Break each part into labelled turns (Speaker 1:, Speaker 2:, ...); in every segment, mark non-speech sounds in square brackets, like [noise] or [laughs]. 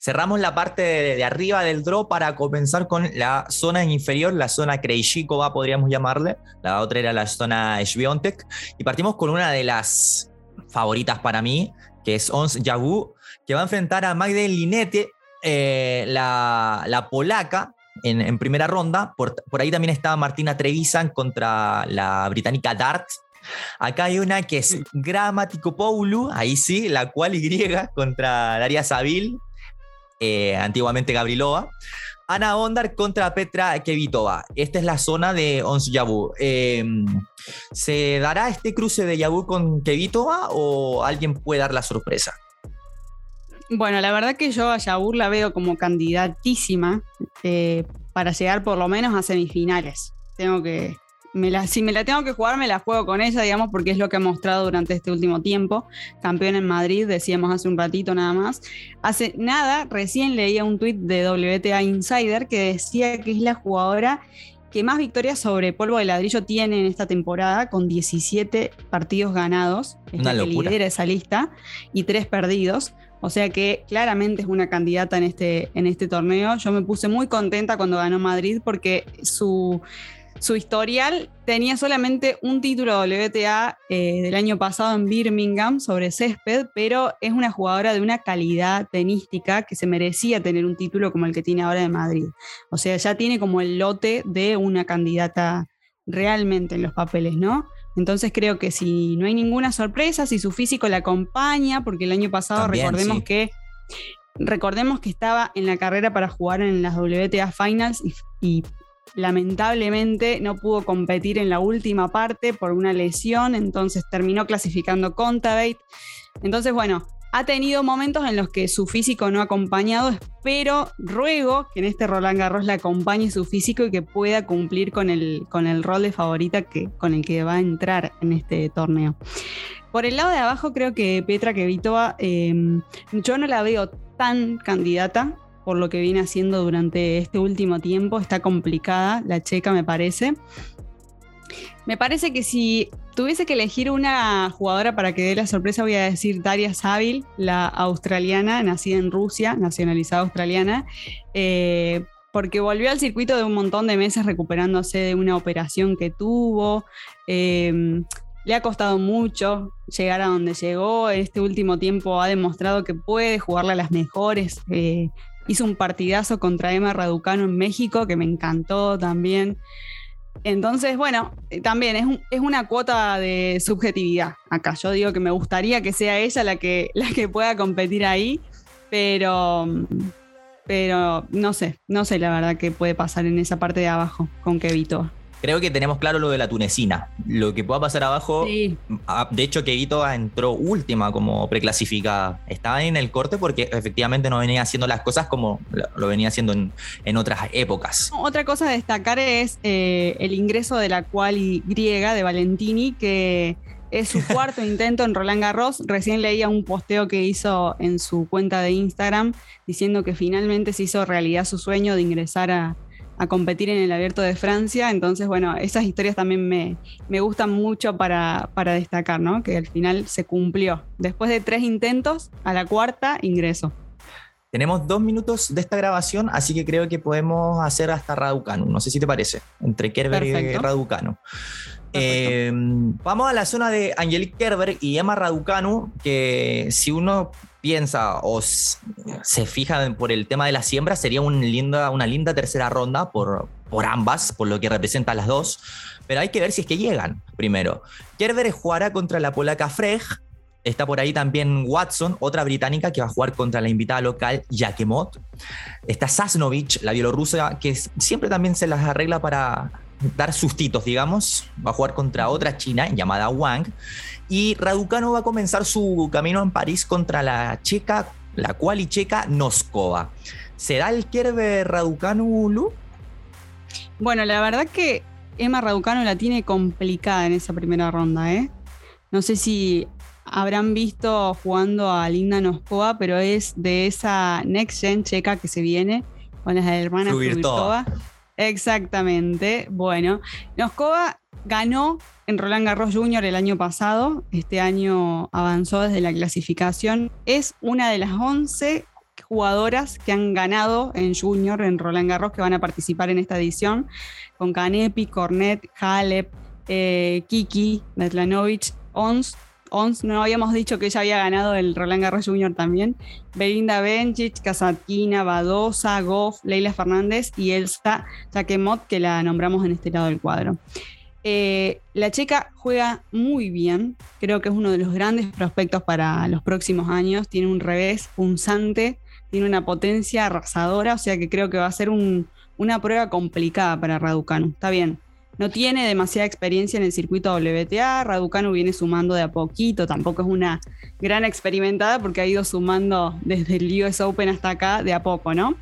Speaker 1: Cerramos la parte de, arriba del draw para comenzar con la zona inferior, la zona Krejcikova, podríamos llamarle. La otra era la zona Sviontek. Y partimos con una de las favoritas para mí, que es Ons Jagu, que va a enfrentar a Magdalena Linete, eh, la, polaca, en, primera ronda. Por, ahí también estaba Martina Trevisan contra la británica Dart. Acá hay una que es Gramático Poulu, ahí sí, la cual Y contra Daria Savil, eh, antiguamente Gabrilova. Ana Ondar contra Petra Kevitova. Esta es la zona de Ons Yabu. Em, ¿Se dará este cruce de Yabu con Kevitova o alguien puede dar la sorpresa?
Speaker 2: Bueno, la verdad que yo a Yabur la veo como candidatísima eh, para llegar por lo menos a semifinales. Tengo que, si me la tengo que jugar, me la juego con ella, digamos, porque es lo que ha mostrado durante este último tiempo. Campeón en Madrid, decíamos hace un ratito nada más. Hace nada, recién leía un tuit de WTA Insider que decía que es la jugadora que más victorias sobre polvo de ladrillo tiene en esta temporada, con 17 partidos ganados. Es la que lidera esa lista y 3 perdidos. O sea que claramente es una candidata en este, en este torneo. Yo me puse muy contenta cuando ganó Madrid porque su, su historial tenía solamente un título WTA eh, del año pasado en Birmingham sobre césped, pero es una jugadora de una calidad tenística que se merecía tener un título como el que tiene ahora de Madrid. O sea, ya tiene como el lote de una candidata realmente en los papeles, ¿no? Entonces creo que si no hay ninguna sorpresa, si su físico la acompaña, porque el año pasado recordemos que recordemos que estaba en la carrera para jugar en las WTA Finals y lamentablemente no pudo competir en la última parte por una lesión, entonces terminó clasificando Contadate. Entonces, bueno, ha tenido momentos en los que su físico no ha acompañado. Espero, ruego que en este Roland Garros le acompañe su físico y que pueda cumplir con el, con el rol de favorita que, con el que va a entrar en este torneo. Por el lado de abajo, creo que Petra Kvitova, eh, yo no la veo tan candidata por lo que viene haciendo durante este último tiempo. Está complicada la checa, me parece. Me parece que si tuviese que elegir una jugadora para que dé la sorpresa, voy a decir Daria Savil, la australiana, nacida en Rusia, nacionalizada australiana, eh, porque volvió al circuito de un montón de meses recuperándose de una operación que tuvo. Eh, le ha costado mucho llegar a donde llegó. Este último tiempo ha demostrado que puede jugarle a las mejores. Eh, hizo un partidazo contra Emma Raducano en México, que me encantó también. Entonces, bueno, eh, también es, una cuota de subjetividad acá. Yo digo que me gustaría que sea ella la que, [laughs] que pueda competir ahí, pero, pero no sé, no sé la verdad qué puede pasar en esa parte de abajo con Kevito.
Speaker 1: Creo que tenemos claro lo de la tunecina. Lo que pueda pasar abajo. Ah, de hecho, Kevito entró última como preclasificada. Estaba en el corte porque efectivamente no venía haciendo las cosas como lo venía haciendo en, otras épocas.
Speaker 2: Otra cosa a destacar es eh, el ingreso de la cual griega de Valentini, que es su [laughs] cuarto intento en Roland Garros. Recién leía un posteo que hizo en su cuenta de Instagram diciendo que finalmente se hizo realidad su sueño de ingresar a a competir en el Abierto de Francia. Entonces, bueno, esas historias también me, me gustan mucho para, para, destacar, ¿no? Que al final se cumplió. Después de tres intentos, a la cuarta ingreso.
Speaker 1: Tenemos dos minutos de esta grabación, así que creo que podemos hacer hasta Raducanu. No sé si te parece, entre Kerber y Raducanu. Eh, vamos a la zona de Angelique Kerber y Emma Raducanu, que si uno piensa o se fija por el tema de la siembra, sería una linda, una linda tercera ronda por, por ambas, por lo que representan las dos. Pero hay que ver si es que llegan primero. Kerber jugará contra la polaca Freg. Está por ahí también Watson, otra británica que va a jugar contra la invitada local Yakemot. Está Sasnovich, la bielorrusa, que siempre también se las arregla para dar sustitos, digamos. Va a jugar contra otra china llamada Wang. Y Raducano va a comenzar su camino en París contra la checa, la cual y checa Noskova. ¿Será el Kerbe Raducano, Lu?
Speaker 2: Bueno, la verdad que Emma Raducano la tiene complicada en esa primera ronda, ¿eh? No sé si habrán visto jugando a Linda Noskova, pero es de esa Next Gen checa que se viene con las hermanas Virtova. Exactamente. Bueno, Noskova ganó en Roland Garros Jr. el año pasado. Este año avanzó desde la clasificación. Es una de las 11 jugadoras que han ganado en Junior, en Roland Garros, que van a participar en esta edición, con Canepi, Cornet, Halep, eh, Kiki, Metlanovic, Ons. Ons, no habíamos dicho que ella había ganado el Roland Garros Junior también. Belinda Bencic, Kasatkina, Badosa, Goff, Leila Fernández y Elsa Jaquemot, que la nombramos en este lado del cuadro. Eh, la checa juega muy bien, creo que es uno de los grandes prospectos para los próximos años, tiene un revés punzante, tiene una potencia arrasadora, o sea que creo que va a ser una prueba complicada para Raducanu. Está bien, no tiene demasiada experiencia en el circuito WTA, Raducanu viene sumando de a poquito, tampoco es una gran experimentada porque ha ido sumando desde el US Open hasta acá de a poco, ¿no?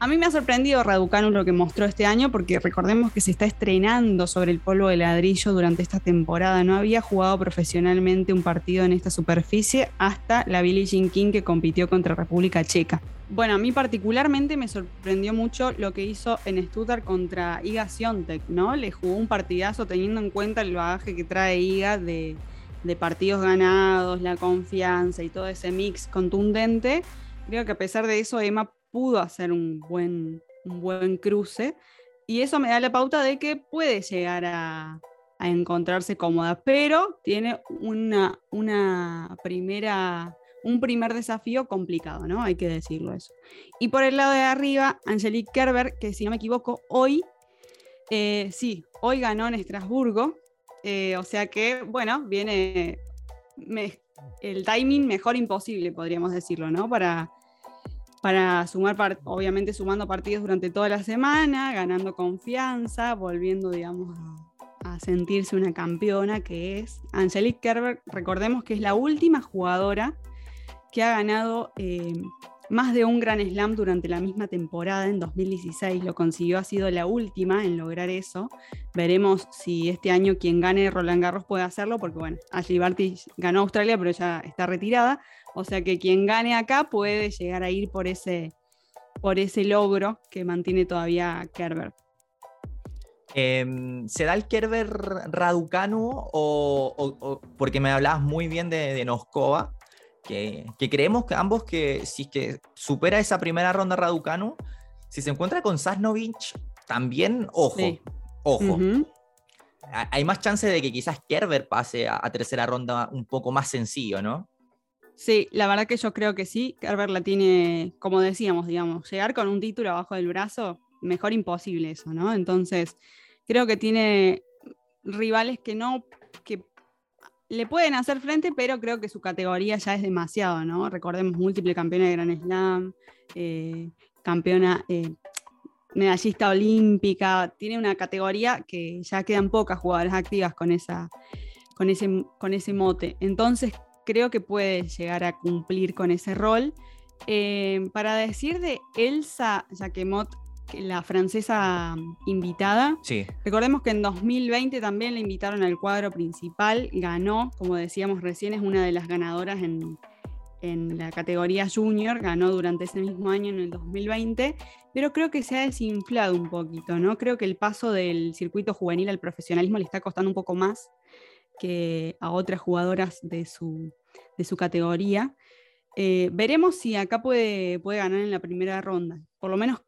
Speaker 2: A mí me ha sorprendido Raducanu lo que mostró este año, porque recordemos que se está estrenando sobre el polvo de ladrillo durante esta temporada. No había jugado profesionalmente un partido en esta superficie hasta la Billie Jean King que compitió contra República Checa. Bueno, a mí particularmente me sorprendió mucho lo que hizo en Stuttgart contra Iga Siontek, ¿no? Le jugó un partidazo teniendo en cuenta el bagaje que trae Iga de, de partidos ganados, la confianza y todo ese mix contundente. Creo que a pesar de eso, Emma pudo hacer un buen, un buen cruce y eso me da la pauta de que puede llegar a, encontrarse cómoda, pero tiene una, una primera, un primer desafío complicado, ¿no? Hay que decirlo eso. Y por el lado de arriba, Angelique Kerber, que si no me equivoco, hoy, eh, sí, hoy ganó en Estrasburgo, eh, o sea que, bueno, viene el timing mejor imposible, podríamos decirlo, ¿no? Para, para sumar, obviamente sumando partidos durante toda la semana, ganando confianza, volviendo, digamos, a, sentirse una campeona que es Angelique Kerber. Recordemos que es la última jugadora que ha ganado eh, más de un gran slam durante la misma temporada, en 2016 lo consiguió, ha sido la última en lograr eso. Veremos si este año quien gane Roland Garros puede hacerlo, porque bueno, Ashley Barty ganó Australia, pero ya está retirada. O sea que quien gane acá puede llegar a ir por ese, por ese logro que mantiene todavía Kerber.
Speaker 1: Em, ¿Se da el Kerber Raducanu o, porque me hablabas muy bien de, de Noskova? Que, creemos que ambos que si es que supera esa primera ronda Raducanu, si se encuentra con Sasnovic, también, ojo, ojo. Hay más chance de que quizás Kerber pase a, a tercera ronda un poco más sencillo, ¿no?
Speaker 2: Sí, la verdad que yo creo que sí. Kerber la tiene, como decíamos, digamos, llegar con un título abajo del brazo, mejor imposible eso, ¿no? Entonces, creo que tiene rivales que no, que le pueden hacer frente, pero creo que su categoría ya es demasiado, ¿no? Recordemos, múltiple campeona de Gran Slam, eh, campeona, eh, medallista olímpica, tiene una categoría que ya quedan pocas jugadoras activas con, esa, con, ese, con ese mote. Entonces, creo que puede llegar a cumplir con ese rol. Eh, para decir de Elsa Jacquemot, la francesa invitada,
Speaker 1: sí.
Speaker 2: recordemos que en 2020 también la invitaron al cuadro principal, ganó, como decíamos recién, es una de las ganadoras en, en la categoría junior, ganó durante ese mismo año en el 2020, pero creo que se ha desinflado un poquito, ¿no? Creo que el paso del circuito juvenil al profesionalismo le está costando un poco más que a otras jugadoras de su, de su categoría. Eh, veremos si acá puede, puede ganar en la primera ronda, por lo menos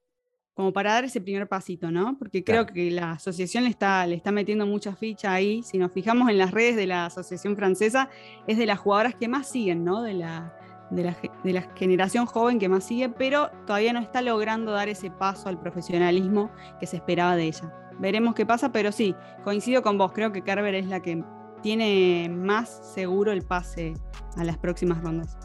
Speaker 2: como para dar ese primer pasito, ¿no? Porque creo que la asociación le está, le está metiendo mucha ficha ahí. Si nos fijamos en las redes de la asociación francesa, es de las jugadoras que más siguen, ¿no? De la, de la, de la generación joven que más sigue, pero todavía no está logrando dar ese paso al profesionalismo que se esperaba de ella. Veremos qué pasa, pero sí, coincido con vos, creo que Kerber es la que tiene más seguro el pase a las próximas rondas.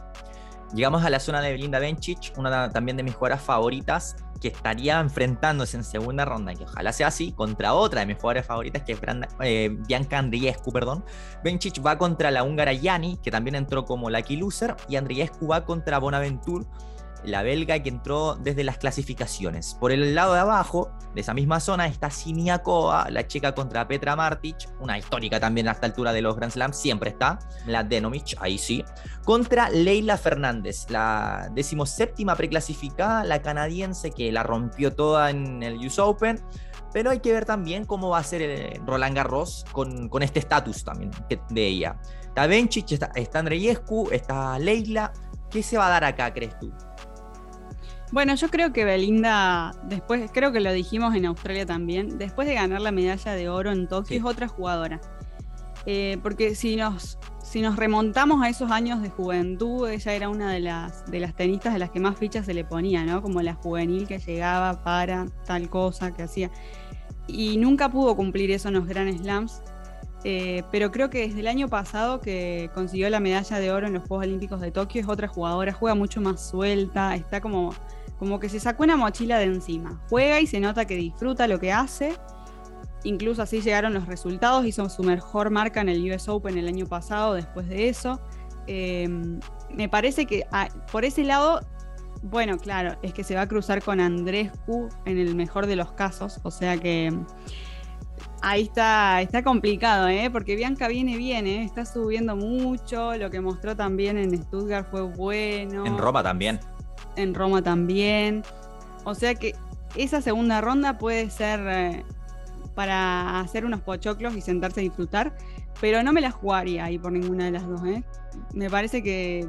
Speaker 1: Llegamos a la zona de Belinda Bencic, una también de mis jugadoras favoritas, que estaría enfrentándose en segunda ronda, que ojalá sea así, contra otra de mis jugadoras favoritas, que es eh, Bianca Andriescu, perdón. Bencic va contra la húngara Yani, que también entró como lucky loser, y Andriescu va contra Bonaventure, la belga que entró desde las clasificaciones. Por el lado de abajo, de esa misma zona, está Siniakova, la checa contra Petra Martic, una histórica también a esta altura de los Grand Slam, siempre está, la Denomich, ahí sí, contra Leila Fernández, la decimoséptima preclasificada, la canadiense que la rompió toda en el US Open. Pero hay que ver también cómo va a ser el Roland Garros con, con este estatus también de ella. Está Bencic, está, está Andreyescu, está Leila. ¿Qué se va a dar acá, crees tú?
Speaker 2: Bueno, yo creo que Belinda, después, creo que lo dijimos en Australia también, después de ganar la medalla de oro en Tokio, es otra jugadora. Eh, porque si nos, si nos remontamos a esos años de juventud, ella era una de las, de las tenistas de las que más fichas se le ponía, ¿no? Como la juvenil que llegaba para tal cosa que hacía. Y nunca pudo cumplir eso en los Grand Slams. Eh, pero creo que desde el año pasado que consiguió la medalla de oro en los Juegos Olímpicos de Tokio es otra jugadora, juega mucho más suelta, está como, como que se sacó una mochila de encima, juega y se nota que disfruta lo que hace, incluso así llegaron los resultados, hizo su mejor marca en el US Open el año pasado después de eso. Eh, me parece que ah, por ese lado, bueno, claro, es que se va a cruzar con Andrescu en el mejor de los casos, o sea que Ahí está, está complicado, ¿eh? porque Bianca viene bien, ¿eh? está subiendo mucho, lo que mostró también en Stuttgart fue bueno.
Speaker 1: En Roma también.
Speaker 2: En Roma también. O sea que esa segunda ronda puede ser eh, para hacer unos pochoclos y sentarse a disfrutar, pero no me la jugaría ahí por ninguna de las dos. ¿eh? Me parece que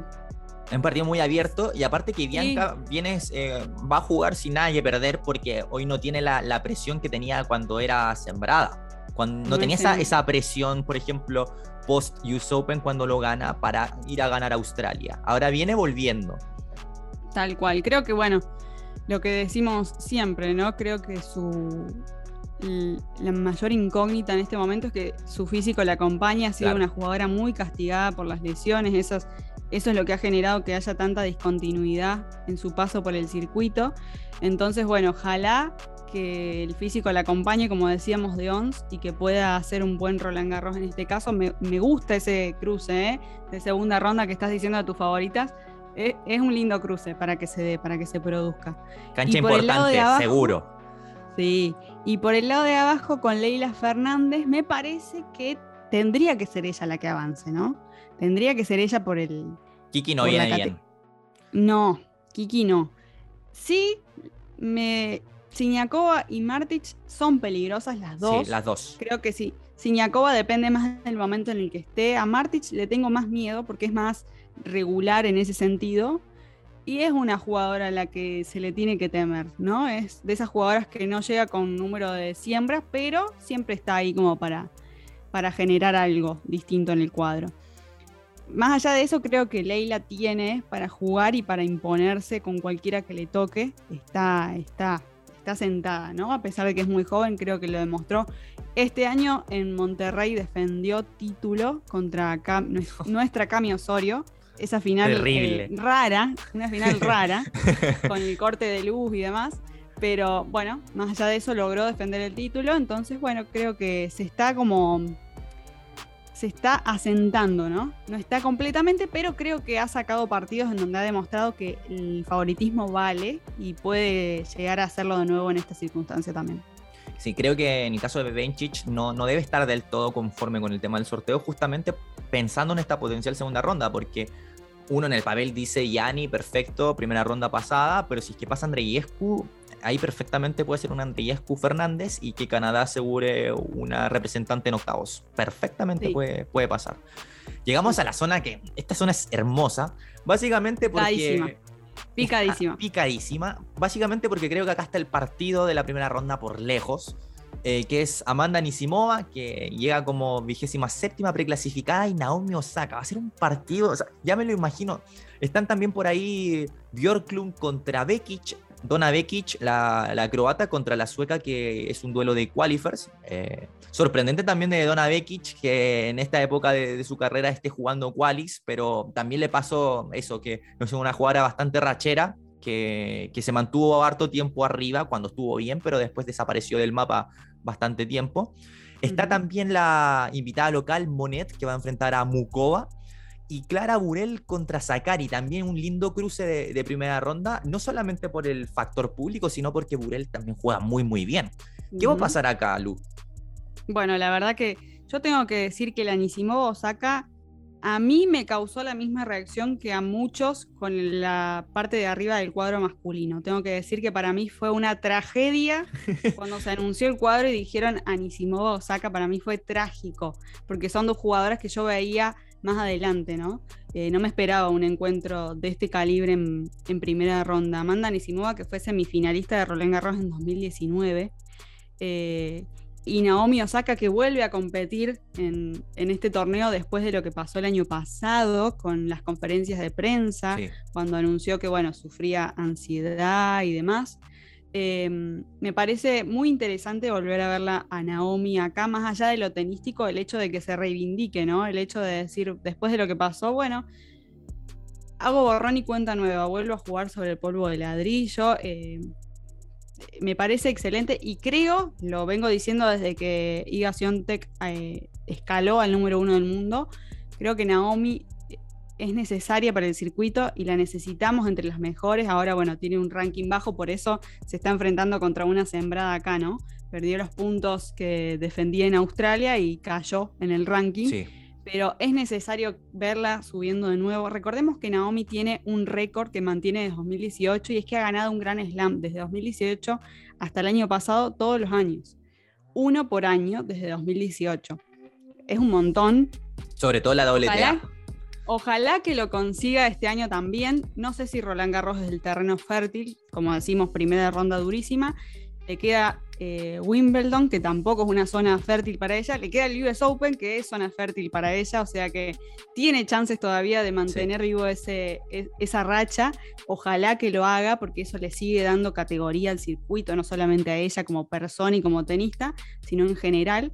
Speaker 1: es un partido muy abierto y aparte que Bianca viene, eh, va a jugar sin nada que perder porque hoy no tiene la, la, presión que tenía cuando era sembrada. Cuando no, tenía esa, esa, presión, por ejemplo, post US Open cuando lo gana para ir a ganar a Australia. Ahora viene volviendo.
Speaker 2: Tal cual. Creo que, bueno, lo que decimos siempre, ¿no? Creo que su. La mayor incógnita en este momento es que su físico la acompaña. Ha sido una jugadora muy castigada por las lesiones. Esas, eso es lo que ha generado que haya tanta discontinuidad en su paso por el circuito. Entonces, bueno, ojalá que el físico la acompañe, como decíamos, de ONS y que pueda hacer un buen Roland Garros en este caso. Me, gusta ese cruce ¿eh? de segunda ronda que estás diciendo de tus favoritas. Es un lindo cruce para que se dé, para que se produzca.
Speaker 1: Cancha importante, seguro.
Speaker 2: Sí, y por el lado de abajo con Leila Fernández, me parece que tendría que ser ella la que avance, ¿no? Tendría que ser ella por el.
Speaker 1: Kiki no viene bien.
Speaker 2: No, Kiki no. Sí, me Siniakova y Martic son peligrosas las dos.
Speaker 1: Sí, las dos.
Speaker 2: Creo que sí. Siniakova depende más del momento en el que esté. A Martic le tengo más miedo porque es más regular en ese sentido. Y es una jugadora a la que se le tiene que temer, ¿no? Es de esas jugadoras que no llega con número de siembras, pero siempre está ahí como para, para generar algo distinto en el cuadro. Más allá de eso, creo que Leila tiene para jugar y para imponerse con cualquiera que le toque. Está, está está sentada, ¿no? A pesar de que es muy joven, creo que lo demostró. Este año en Monterrey defendió título contra nuestra Cami Osorio. Esa final
Speaker 1: eh,
Speaker 2: rara, una final [laughs] rara, con el corte de luz y demás. Pero bueno, más allá de eso logró defender el título. Entonces, bueno, creo que se está como se está asentando, ¿no? No está completamente, pero creo que ha sacado partidos en donde ha demostrado que el favoritismo vale y puede llegar a hacerlo de nuevo en esta circunstancia también.
Speaker 1: Sí, creo que en el caso de Bebencic no, no debe estar del todo conforme con el tema del sorteo, justamente pensando en esta potencial segunda ronda, porque uno en el papel dice Yani, perfecto, primera ronda pasada, pero si es que pasa Andreyescu, ahí perfectamente puede ser un Andriescu Fernández y que Canadá asegure una representante en octavos. Perfectamente puede, puede pasar. Llegamos a la zona que, esta zona es hermosa, básicamente porque...
Speaker 2: Picadísima.
Speaker 1: Picadísima. Básicamente porque creo que acá está el partido de la primera ronda por lejos. Eh, que es Amanda Nisimova, que llega como vigésima séptima preclasificada, y Naomi Osaka. Va a ser un partido, ya me lo imagino. Están también por ahí Björklund contra Bekic, Dona Vekic, la, croata, contra la sueca, que es un duelo de qualifiers. Eh, sorprendente también de Dona Vekic, que en esta época de, su carrera esté jugando qualis, pero también le pasó eso, que no es una jugadora bastante rachera, que, que, se mantuvo harto tiempo arriba cuando estuvo bien, pero después desapareció del mapa bastante tiempo. Está también la invitada local, Monet, que va a enfrentar a Mukova y Clara Burel contra Sakari, también un lindo cruce de, primera ronda, no solamente por el factor público, sino porque Burel también juega muy, muy bien. ¿Qué va a pasar acá, Lu?
Speaker 2: Bueno, la verdad que yo tengo que decir que la Nisimova Osaka a mí me causó la misma reacción que a muchos con la parte de arriba del cuadro masculino. Tengo que decir que para mí fue una tragedia [laughs] cuando se anunció el cuadro y dijeron Anisimova Osaka, para mí fue trágico, porque son dos jugadoras que yo veía más adelante, ¿no? Eh, no me esperaba un encuentro de este calibre en, primera ronda. Amanda Nisimova, que fue semifinalista de Roland Garros en 2019. Eh, y Naomi Osaka que vuelve a competir en, este torneo después de lo que pasó el año pasado con las conferencias de prensa, cuando anunció que bueno, sufría ansiedad y demás. Em, me parece muy interesante volver a verla a Naomi acá, más allá de lo tenístico, el hecho de que se reivindique, ¿no? El hecho de decir, después de lo que pasó, bueno, hago borrón y cuenta nueva, vuelvo a jugar sobre el polvo de ladrillo. Em, me parece excelente y creo, lo vengo diciendo desde que Iga Siontech eh, escaló al número uno del mundo, creo que Naomi es necesaria para el circuito y la necesitamos entre las mejores. Ahora, bueno, tiene un ranking bajo, por eso se está enfrentando contra una sembrada acá, ¿no? Perdió los puntos que defendía en Australia y cayó en el ranking. Sí. Pero es necesario verla subiendo de nuevo. Recordemos que Naomi tiene un récord que mantiene desde 2018 y es que ha ganado un gran slam desde 2018 hasta el año pasado, todos los años. Uno por año desde 2018. Es un montón.
Speaker 1: Sobre todo la doble
Speaker 2: Ojalá que lo consiga este año también. No sé si Roland Garros es el terreno fértil, como decimos, primera ronda durísima. Le queda eh, Wimbledon, que tampoco es una zona fértil para ella. Le queda el US Open, que es zona fértil para ella. O sea que tiene chances todavía de mantener vivo ese, e, esa racha. Ojalá que lo haga, porque eso le sigue dando categoría al circuito, no solamente a ella como persona y como tenista, sino en general.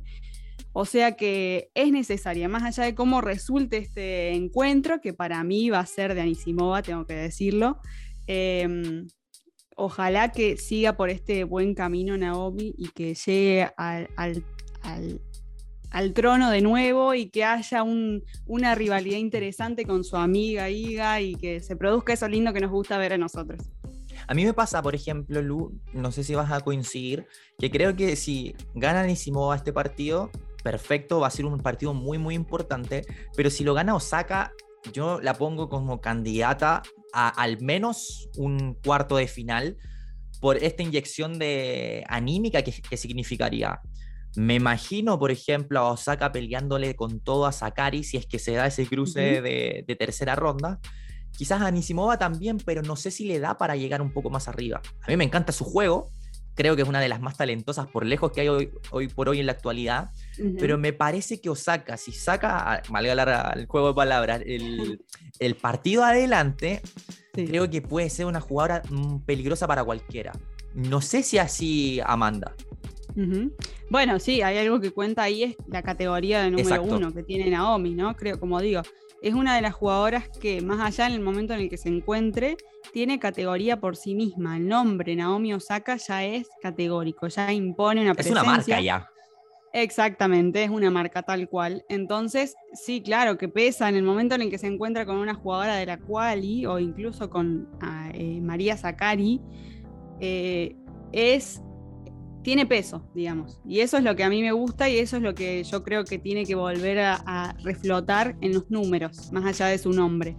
Speaker 2: O sea que es necesaria, más allá de cómo resulte este encuentro, que para mí va a ser de Anisimova, tengo que decirlo. Em, ojalá que siga por este buen camino Naomi y que llegue al, trono de nuevo y que haya una rivalidad interesante con su amiga Iga y que se produzca eso lindo que nos gusta ver a nosotros.
Speaker 1: A mí me pasa, por ejemplo, Lu, no sé si vas a coincidir, que creo que si gana Anisimova este partido, perfecto, va a ser un partido muy, muy importante, pero si lo gana Osaka, yo la pongo como candidata a al menos un cuarto de final por esta inyección de anímica que, significaría. Me imagino, por ejemplo, a Osaka peleándole con todo a Sakari si es que se da ese cruce de, de, tercera ronda. Quizás a Nisimova también, pero no sé si le da para llegar un poco más arriba. A mí me encanta su juego, creo que es una de las más talentosas por lejos que hay hoy, hoy por hoy en la actualidad, pero me parece que Osaka, si saca, valga el juego de palabras, el, [laughs] el partido adelante, creo que puede ser una jugadora mm, peligrosa para cualquiera. No sé si así Amanda.
Speaker 2: Bueno, sí, hay algo que cuenta ahí, es la categoría de número uno que tiene Naomi, ¿no? Creo, como digo, es una de las jugadoras que, más allá en el momento en el que se encuentre, tiene categoría por sí misma. El nombre Naomi Osaka ya es categórico, ya impone una presencia.
Speaker 1: Es una marca ya.
Speaker 2: Exactamente, es una marca tal cual. Entonces, sí, claro, que pesa en el momento en el que se encuentra con una jugadora de la quali o incluso con ah, eh, María Zacari, eh, es tiene peso, digamos. Y eso es lo que a mí me gusta y eso es lo que yo creo que tiene que volver a, reflotar en los números, más allá de su nombre.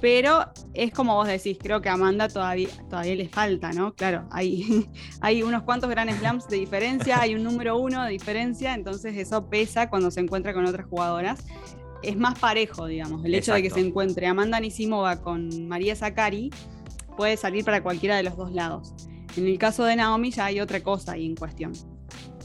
Speaker 2: Pero es como vos decís, creo que a Amanda todavía, todavía le falta, ¿no? Claro, hay, [laughs] hay unos cuantos grandes slams de diferencia, hay un número uno de diferencia, entonces eso pesa cuando se encuentra con otras jugadoras. Es más parejo, digamos. El hecho de que se encuentre Amanda Nisimova con María Zacari puede salir para cualquiera de los dos lados. En el caso de Naomi ya hay otra cosa ahí en cuestión.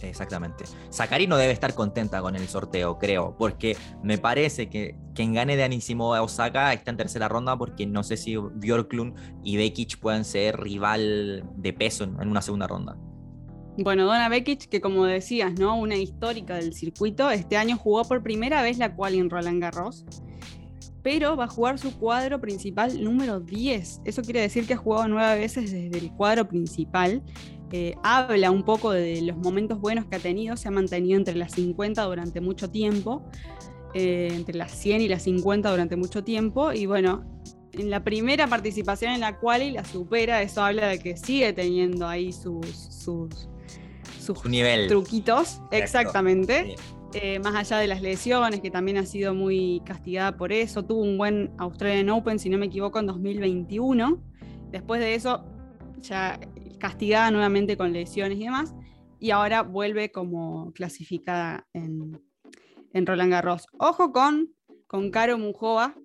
Speaker 1: Exactamente. Sakari no debe estar contenta con el sorteo, creo, porque me parece que quien gane de Anisimo a Osaka está en tercera ronda porque no sé si Björklund y Bekic pueden ser rival de peso en una segunda ronda.
Speaker 2: Bueno, Donna Bekic, que como decías, ¿no? Una histórica del circuito, este año jugó por primera vez la cual en Roland Garros pero va a jugar su cuadro principal número 10. Eso quiere decir que ha jugado nueve veces desde el cuadro principal. Eh, habla un poco de los momentos buenos que ha tenido, se ha mantenido entre las 50 durante mucho tiempo, eh, entre las 100 y las 50 durante mucho tiempo, y bueno, en la primera participación en la cual la supera, eso habla de que sigue teniendo ahí sus, sus, sus truquitos, exactamente. Eh, más allá de las lesiones, que también ha sido muy castigada por eso. Tuvo un buen Australian Open, si no me equivoco, en 2021. Después de eso, ya castigada nuevamente con lesiones y demás. Y ahora vuelve como clasificada en, Roland Garros. Ojo con, con Caro Mujova.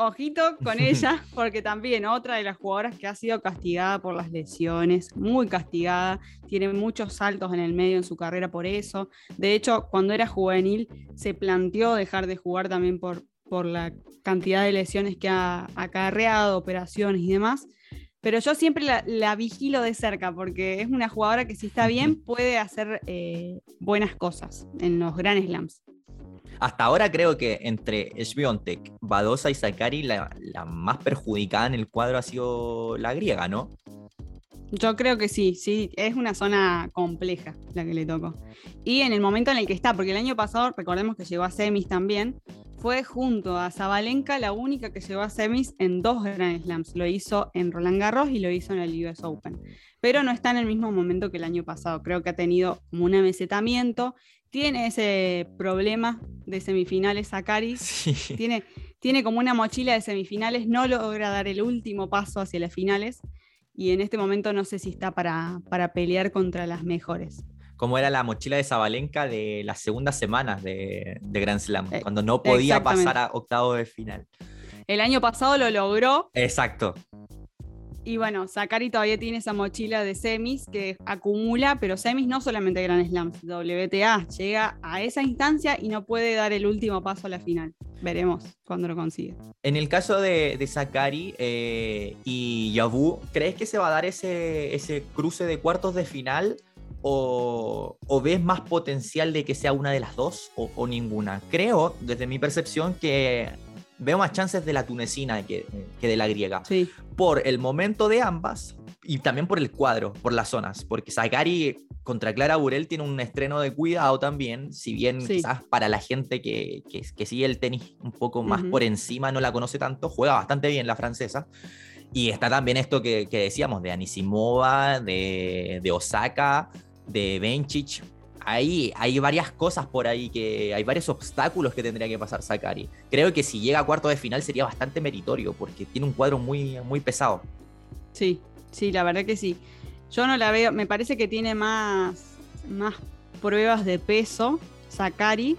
Speaker 2: Ojito con [laughs] ella, porque también otra de las jugadoras que ha sido castigada por las lesiones, muy castigada, tiene muchos saltos en el medio en su carrera por eso. De hecho, cuando era juvenil se planteó dejar de jugar también por, por la cantidad de lesiones que ha acarreado, operaciones y demás. Pero yo siempre la, vigilo de cerca porque es una jugadora que si está bien puede hacer eh, buenas cosas en los Grand Slams.
Speaker 1: Hasta ahora creo que entre Sviontek, Badosa y Sakari la, más perjudicada en el cuadro ha sido la griega, ¿no?
Speaker 2: Yo creo que sí, sí, es una zona compleja la que le tocó. Y en el momento en el que está, porque el año pasado, recordemos que llegó a semis también, fue junto a Zabalenka la única que llegó a semis en dos Grand Slams. Lo hizo en Roland Garros y lo hizo en el US Open. Pero no está en el mismo momento que el año pasado. Creo que ha tenido un amesetamiento. Tiene ese problema de semifinales Sakari. [laughs] Tiene, tiene como una mochila de semifinales. No logra dar el último paso hacia las finales. Y en este momento no sé si está para, para pelear contra las mejores
Speaker 1: como era la mochila de Zabalenka de las segundas semanas de, Grand Slam, eh, cuando no podía pasar a octavo de final.
Speaker 2: El año pasado lo logró.
Speaker 1: Exacto.
Speaker 2: Y bueno, Sakari todavía tiene esa mochila de semis que acumula, pero semis no solamente Grand Slam, WTA llega a esa instancia y no puede dar el último paso a la final. Veremos cuando lo consigue.
Speaker 1: En el caso de, de Sakari eh, y Yabu, ¿crees que se va a dar ese, ese cruce de cuartos de final? o, ves más potencial de que sea una de las dos o, ninguna? Creo, desde mi percepción, que veo más chances de la tunecina que, de la griega.
Speaker 2: Sí.
Speaker 1: Por el momento de ambas y también por el cuadro, por las zonas. Porque Sakari contra Clara Burel tiene un estreno de cuidado también, si bien quizás para la gente que, que, sigue el tenis un poco más por encima, no la conoce tanto, juega bastante bien la francesa. Y está también esto que, decíamos de Anisimova, de, de Osaka, de Benchich. Hay, hay varias cosas por ahí que hay varios obstáculos que tendría que pasar Sakari. Creo que si llega a cuarto de final sería bastante meritorio porque tiene un cuadro muy, muy pesado.
Speaker 2: Sí, sí, la verdad que sí. Yo no la veo, me parece que tiene más, más pruebas de peso Sakari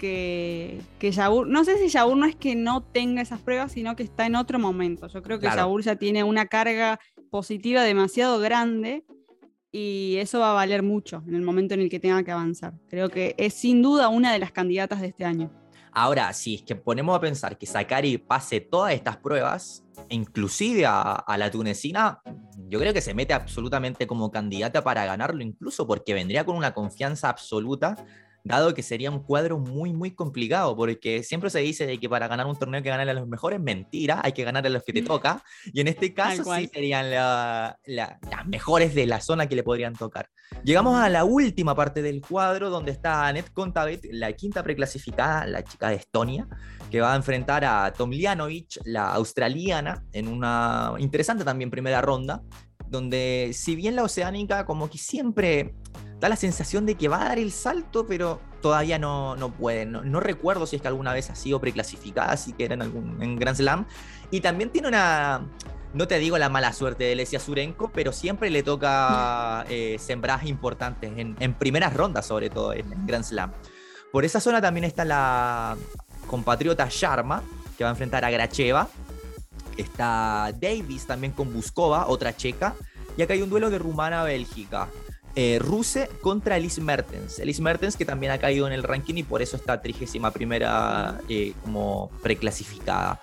Speaker 2: que, que. No sé si Yabur no es que no tenga esas pruebas, sino que está en otro momento. Yo creo que claro. ya tiene una carga positiva demasiado grande y eso va a valer mucho en el momento en el que tenga que avanzar. Creo que es sin duda una de las candidatas de este año.
Speaker 1: Ahora, si es que ponemos a pensar que Sakari pase todas estas pruebas, inclusive a, la tunecina, yo creo que se mete absolutamente como candidata para ganarlo, incluso porque vendría con una confianza absoluta dado que sería un cuadro muy, muy complicado, porque siempre se dice de que para ganar un torneo hay que ganar a los mejores, mentira, hay que ganar a los que te [laughs] toca, y en este caso sí serían las mejores de la zona que le podrían tocar. Llegamos a la última parte del cuadro, donde está Annette Kontaveit, la quinta preclasificada, la chica de Estonia, que va a enfrentar a Tomljanovic, la australiana, en una interesante también primera ronda, donde si bien la oceánica como que siempre da la sensación de que va a dar el salto, pero todavía no, no puede. No, recuerdo si es que alguna vez ha sido preclasificada, si que era en, algún, en Grand Slam. Y también tiene una, no te digo la mala suerte de Lesia Surenko, pero siempre le toca [laughs] eh, sembradas importantes, en, en, primeras rondas sobre todo, en, Grand Slam. Por esa zona también está la compatriota Sharma, que va a enfrentar a Gracheva. Está Davis también con Buskova, otra checa. Y acá hay un duelo de Rumana-Bélgica. Eh, Ruse contra Elise Mertens. Elise Mertens que también ha caído en el ranking y por eso está 31 primera eh, como preclasificada.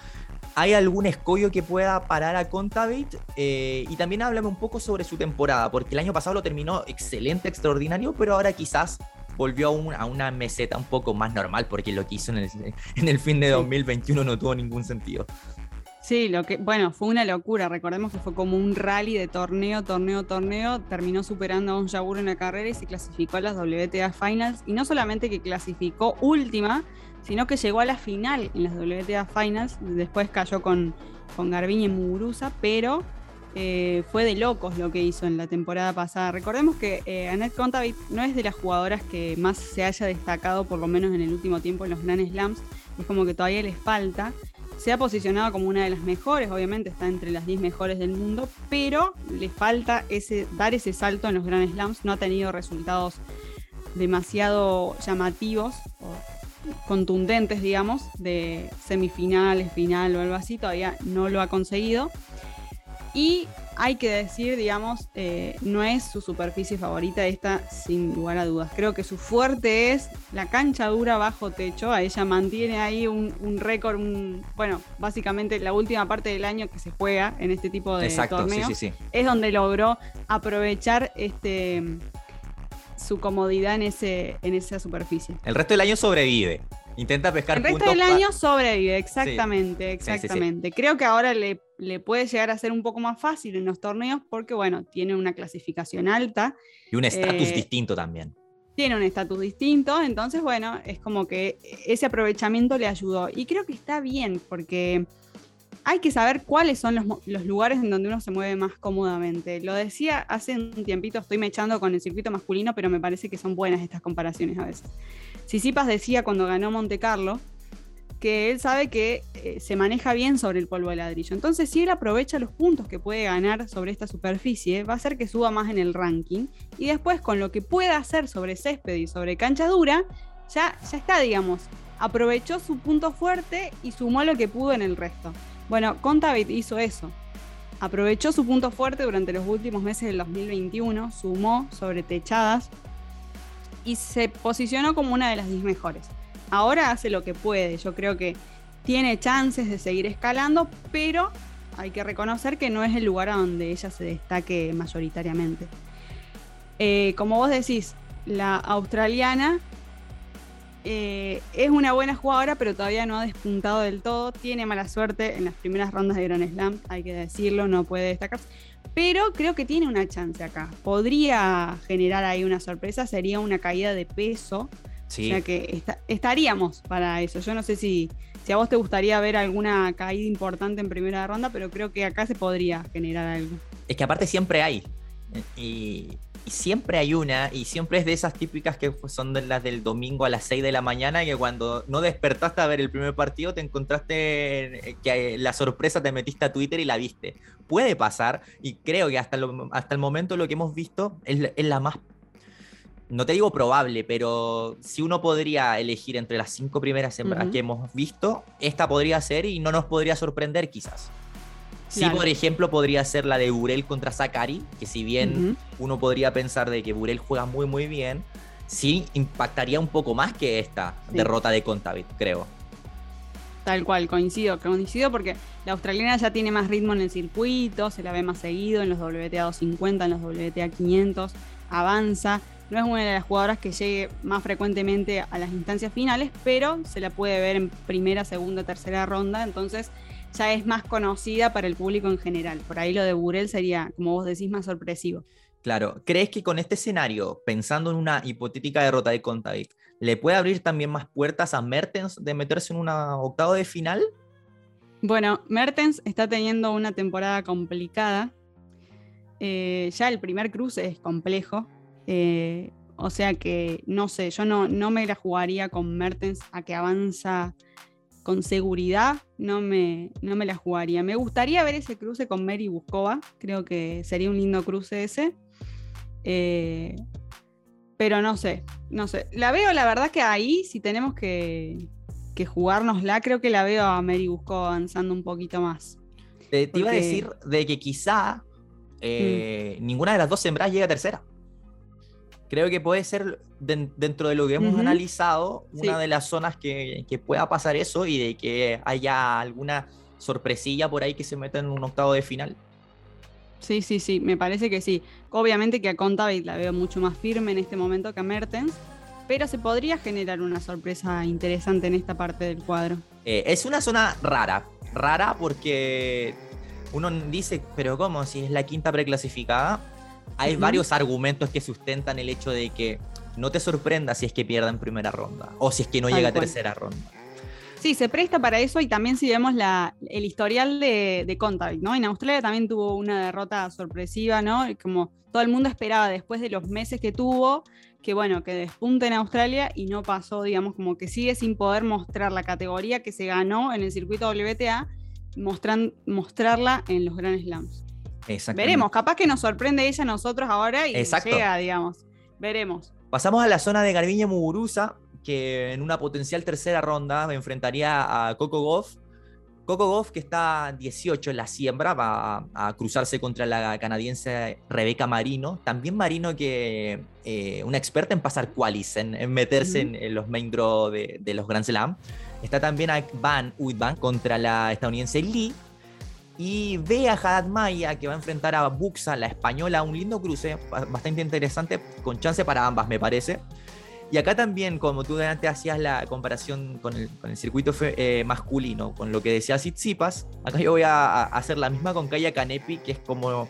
Speaker 1: ¿Hay algún escollo que pueda parar a Contaveit? Eh, y también háblame un poco sobre su temporada, porque el año pasado lo terminó excelente, extraordinario, pero ahora quizás volvió a, una meseta un poco más normal, porque lo que hizo en el, en el fin de 2021 no tuvo ningún sentido.
Speaker 2: Sí, lo que, bueno, fue una locura. Recordemos que fue como un rally de torneo, torneo, torneo. Terminó superando a un Jabur en la carrera y se clasificó a las WTA Finals. Y no solamente que clasificó última, sino que llegó a la final en las WTA Finals. Después cayó con, con Garbiñe y Muguruza, pero eh, fue de locos lo que hizo en la temporada pasada. Recordemos que eh, Annette Kontaveit no es de las jugadoras que más se haya destacado, por lo menos en el último tiempo, en los Grand Slams. Es como que todavía les falta se ha posicionado como una de las mejores, obviamente está entre las 10 mejores del mundo, pero le falta ese, dar ese salto en los Grand Slams, no ha tenido resultados demasiado llamativos contundentes, digamos, de semifinales, final o algo así, todavía no lo ha conseguido. Y hay que decir, digamos, eh, no es su superficie favorita esta, sin lugar a dudas. Creo que su fuerte es la cancha dura bajo techo. A ella mantiene ahí un, récord, un, bueno, básicamente la última parte del año que se juega en este tipo de torneos. Es donde logró aprovechar este su comodidad en, ese, en esa superficie.
Speaker 1: El resto del año sobrevive. Intenta pescar
Speaker 2: El resto del año sobrevive, exactamente, exactamente. Creo que ahora le, le, puede llegar a ser un poco más fácil en los torneos porque, bueno, tiene una clasificación alta.
Speaker 1: Y un estatus eh, distinto también.
Speaker 2: Tiene un estatus distinto, entonces, bueno, es como que ese aprovechamiento le ayudó. Y creo que está bien porque hay que saber cuáles son los, los, lugares en donde uno se mueve más cómodamente. Lo decía hace un tiempito, estoy mechando con el circuito masculino, pero me parece que son buenas estas comparaciones a veces. Sisipas decía cuando ganó Monte Carlo que él sabe que eh, se maneja bien sobre el polvo de ladrillo. Entonces, si él aprovecha los puntos que puede ganar sobre esta superficie, va a hacer que suba más en el ranking. Y después, con lo que pueda hacer sobre césped y sobre cancha dura, ya, ya está, digamos. Aprovechó su punto fuerte y sumó lo que pudo en el resto. Bueno, Contavit hizo eso. Aprovechó su punto fuerte durante los últimos meses del 2021, sumó sobre techadas y se posicionó como una de las 10 mejores. Ahora hace lo que puede, yo creo que tiene chances de seguir escalando, pero hay que reconocer que no es el lugar a donde ella se destaque mayoritariamente. Eh, como vos decís, la australiana eh, es una buena jugadora, pero todavía no ha despuntado del todo. Tiene mala suerte en las primeras rondas de Grand Slam, hay que decirlo, no puede destacarse. Pero creo que tiene una chance acá. Podría generar ahí una sorpresa, sería una caída de peso. O sea que estaríamos para eso. Yo no sé si, si a vos te gustaría ver alguna caída importante en primera ronda, pero creo que acá se podría generar algo.
Speaker 1: Es que aparte siempre hay. Y, y siempre hay una, y siempre es de esas típicas que son las del domingo a las 6 de la mañana, que cuando no despertaste a ver el primer partido, te encontraste que la sorpresa te metiste a Twitter y la viste. Puede pasar, y creo que hasta, hasta el momento lo que hemos visto es, la más no te digo probable, pero si uno podría elegir entre las cinco primeras que hemos visto, esta podría ser y no nos podría sorprender quizás. Sí, por ejemplo, podría ser la de Burel contra Sakari, que si bien uno podría pensar de que Burel juega muy muy bien, sí impactaría un poco más que esta derrota de Contavit, creo.
Speaker 2: Tal cual, coincido, coincido porque la australiana ya tiene más ritmo en el circuito, se la ve más seguido en los WTA 250, en los WTA 500, avanza. No es una de las jugadoras que llegue más frecuentemente a las instancias finales, pero se la puede ver en primera, segunda, tercera ronda, entonces ya es más conocida para el público en general. Por ahí lo de Burel sería, como vos decís, más sorpresivo.
Speaker 1: Claro, ¿crees que con este escenario, pensando en una hipotética derrota de Contavit, le puede abrir también más puertas a Mertens de meterse en una octavo de final?
Speaker 2: Bueno, Mertens está teniendo una temporada complicada. Eh, ya el primer cruce es complejo. Eh, o sea que no sé, yo no, no me la jugaría con Mertens a que avanza con seguridad no me, no me la jugaría. Me gustaría ver ese cruce con Mary Buscova, creo que sería un lindo cruce ese. Eh, pero no sé, no sé. La veo, la verdad que ahí, si tenemos que, que jugárnosla, creo que la veo a Mary Buscova avanzando un poquito más.
Speaker 1: te iba a decir de que quizá eh, mm. ninguna de las dos sembradas llega a tercera creo que puede ser dentro de lo que hemos analizado una de las zonas que, pueda pasar eso y de que haya alguna sorpresilla por ahí que se meta en un octavo de final.
Speaker 2: Sí, sí, sí, me parece que sí. Obviamente que a Contavit la veo mucho más firme en este momento que a Mertens, pero se podría generar una sorpresa interesante en esta parte del cuadro.
Speaker 1: Eh, es una zona rara, rara porque uno dice, pero ¿cómo? Si es la quinta preclasificada, hay varios argumentos que sustentan el hecho de que no te sorprenda si es que pierda en primera ronda o si es que no llega a tercera ronda.
Speaker 2: Sí, se presta para eso y también si vemos la, el historial de, de Contavit, ¿no? En Australia también tuvo una derrota sorpresiva, ¿no? Como todo el mundo esperaba después de los meses que tuvo, que bueno, que despunte en Australia y no pasó, digamos, como que sigue sin poder mostrar la categoría que se ganó en el circuito WTA, mostran, mostrarla en los Grand Slams. Veremos, capaz que nos sorprende ella a nosotros ahora y llega, digamos. Veremos.
Speaker 1: Pasamos a la zona de Garbiñe Muguruza, que en una potencial tercera ronda enfrentaría a Coco Goff. Coco Goff, que está 18 en la siembra, va a, cruzarse contra la canadiense Rebeca Marino. También Marino, que eh, una experta en pasar qualis, en, meterse en, los main draw de, de, los Grand Slam. Está también a Van Uitban contra la estadounidense Lee. Y ve a Haddad Maya que va a enfrentar a Buxa, la española, un lindo cruce, bastante interesante, con chance para ambas, me parece. Y acá también, como tú antes hacías la comparación con el, circuito eh, masculino, con lo que decía Tsitsipas, acá yo voy a, hacer la misma con Kaya Canepi, que es como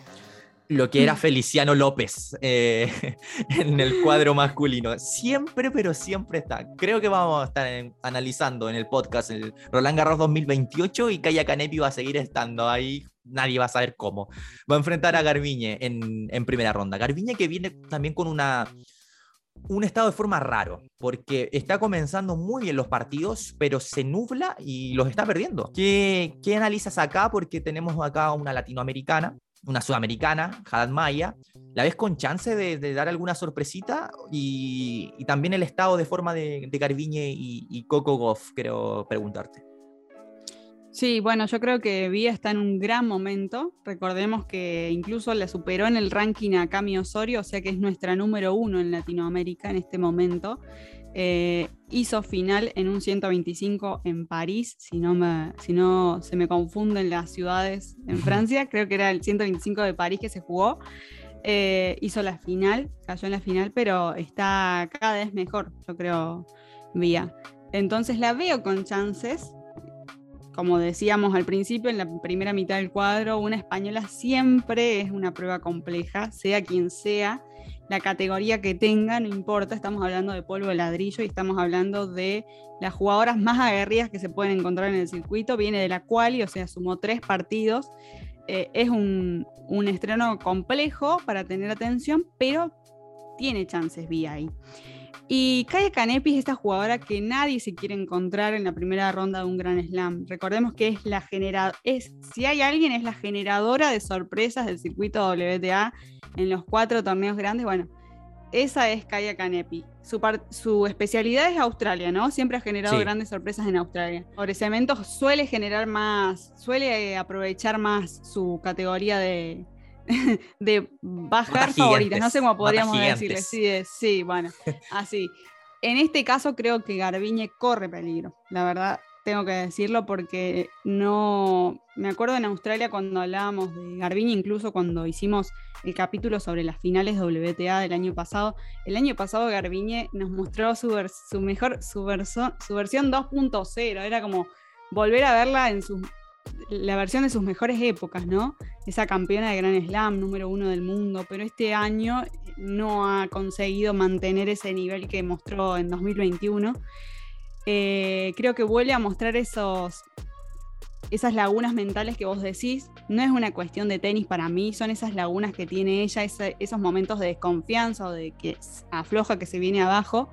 Speaker 1: lo que era mm. Feliciano López eh, [laughs] en el cuadro masculino. Siempre, pero siempre está. Creo que vamos a estar analizando en el podcast el Roland Garros 2028 y Kaya Canepi va a seguir estando ahí. Nadie va a saber cómo. Va a enfrentar a Garbiñe en, en primera ronda. Garbiñe que viene también con una un estado de forma raro, porque está comenzando muy bien los partidos, pero se nubla y los está perdiendo. ¿Qué, qué analizas acá? Porque tenemos acá una latinoamericana una sudamericana, Haddad Maya. ¿La ves con chance de, dar alguna sorpresita? Y, también el estado de forma de, de Garbiñe y, Coco Goff, quiero preguntarte.
Speaker 2: Sí, bueno, yo creo que Vía está en un gran momento. Recordemos que incluso la superó en el ranking a Cami Osorio, o sea que es nuestra número uno en Latinoamérica en este momento. Eh, hizo final en un 125 en París, si no, me, si no se me confunden las ciudades en Francia, creo que era el 125 de París que se jugó. Eh, hizo la final, cayó en la final, pero está cada vez mejor, yo creo, Vía. Entonces la veo con chances. Como decíamos al principio, en la primera mitad del cuadro, una española siempre es una prueba compleja, sea quien sea la categoría que tenga, no importa, estamos hablando de polvo de ladrillo y estamos hablando de las jugadoras más aguerridas que se pueden encontrar en el circuito, viene de la quali, o sea, sumó tres partidos, eh, es un, estreno complejo para tener atención, pero tiene chances vía ahí. Y Kaya Kanepi es esta jugadora que nadie se quiere encontrar en la primera ronda de un Gran Slam. Recordemos que es la generadora, es, si hay alguien, es la generadora de sorpresas del circuito WTA en los cuatro torneos grandes. Bueno, esa es Kaya Kanepi. Su, su, especialidad es Australia, ¿no? Siempre ha generado grandes sorpresas en Australia. Por cemento suele generar más, suele aprovechar más su categoría de, [laughs] de bajar favoritas. No sé cómo podríamos decirle. Sí, sí, bueno, así. En este caso creo que Garbiñe corre peligro, la verdad tengo que decirlo porque no me acuerdo en Australia cuando hablábamos de Garbiñe, incluso cuando hicimos el capítulo sobre las finales WTA del año pasado. El año pasado Garbiñe nos mostró su, su mejor su, su versión 2.0, era como volver a verla en su la versión de sus mejores épocas, ¿no? Esa campeona de Gran Slam, número uno del mundo, pero este año no ha conseguido mantener ese nivel que mostró en 2021. Eh, creo que vuelve a mostrar esos, esas lagunas mentales que vos decís. No es una cuestión de tenis para mí, son esas lagunas que tiene ella, esos momentos de desconfianza o de que afloja, que se viene abajo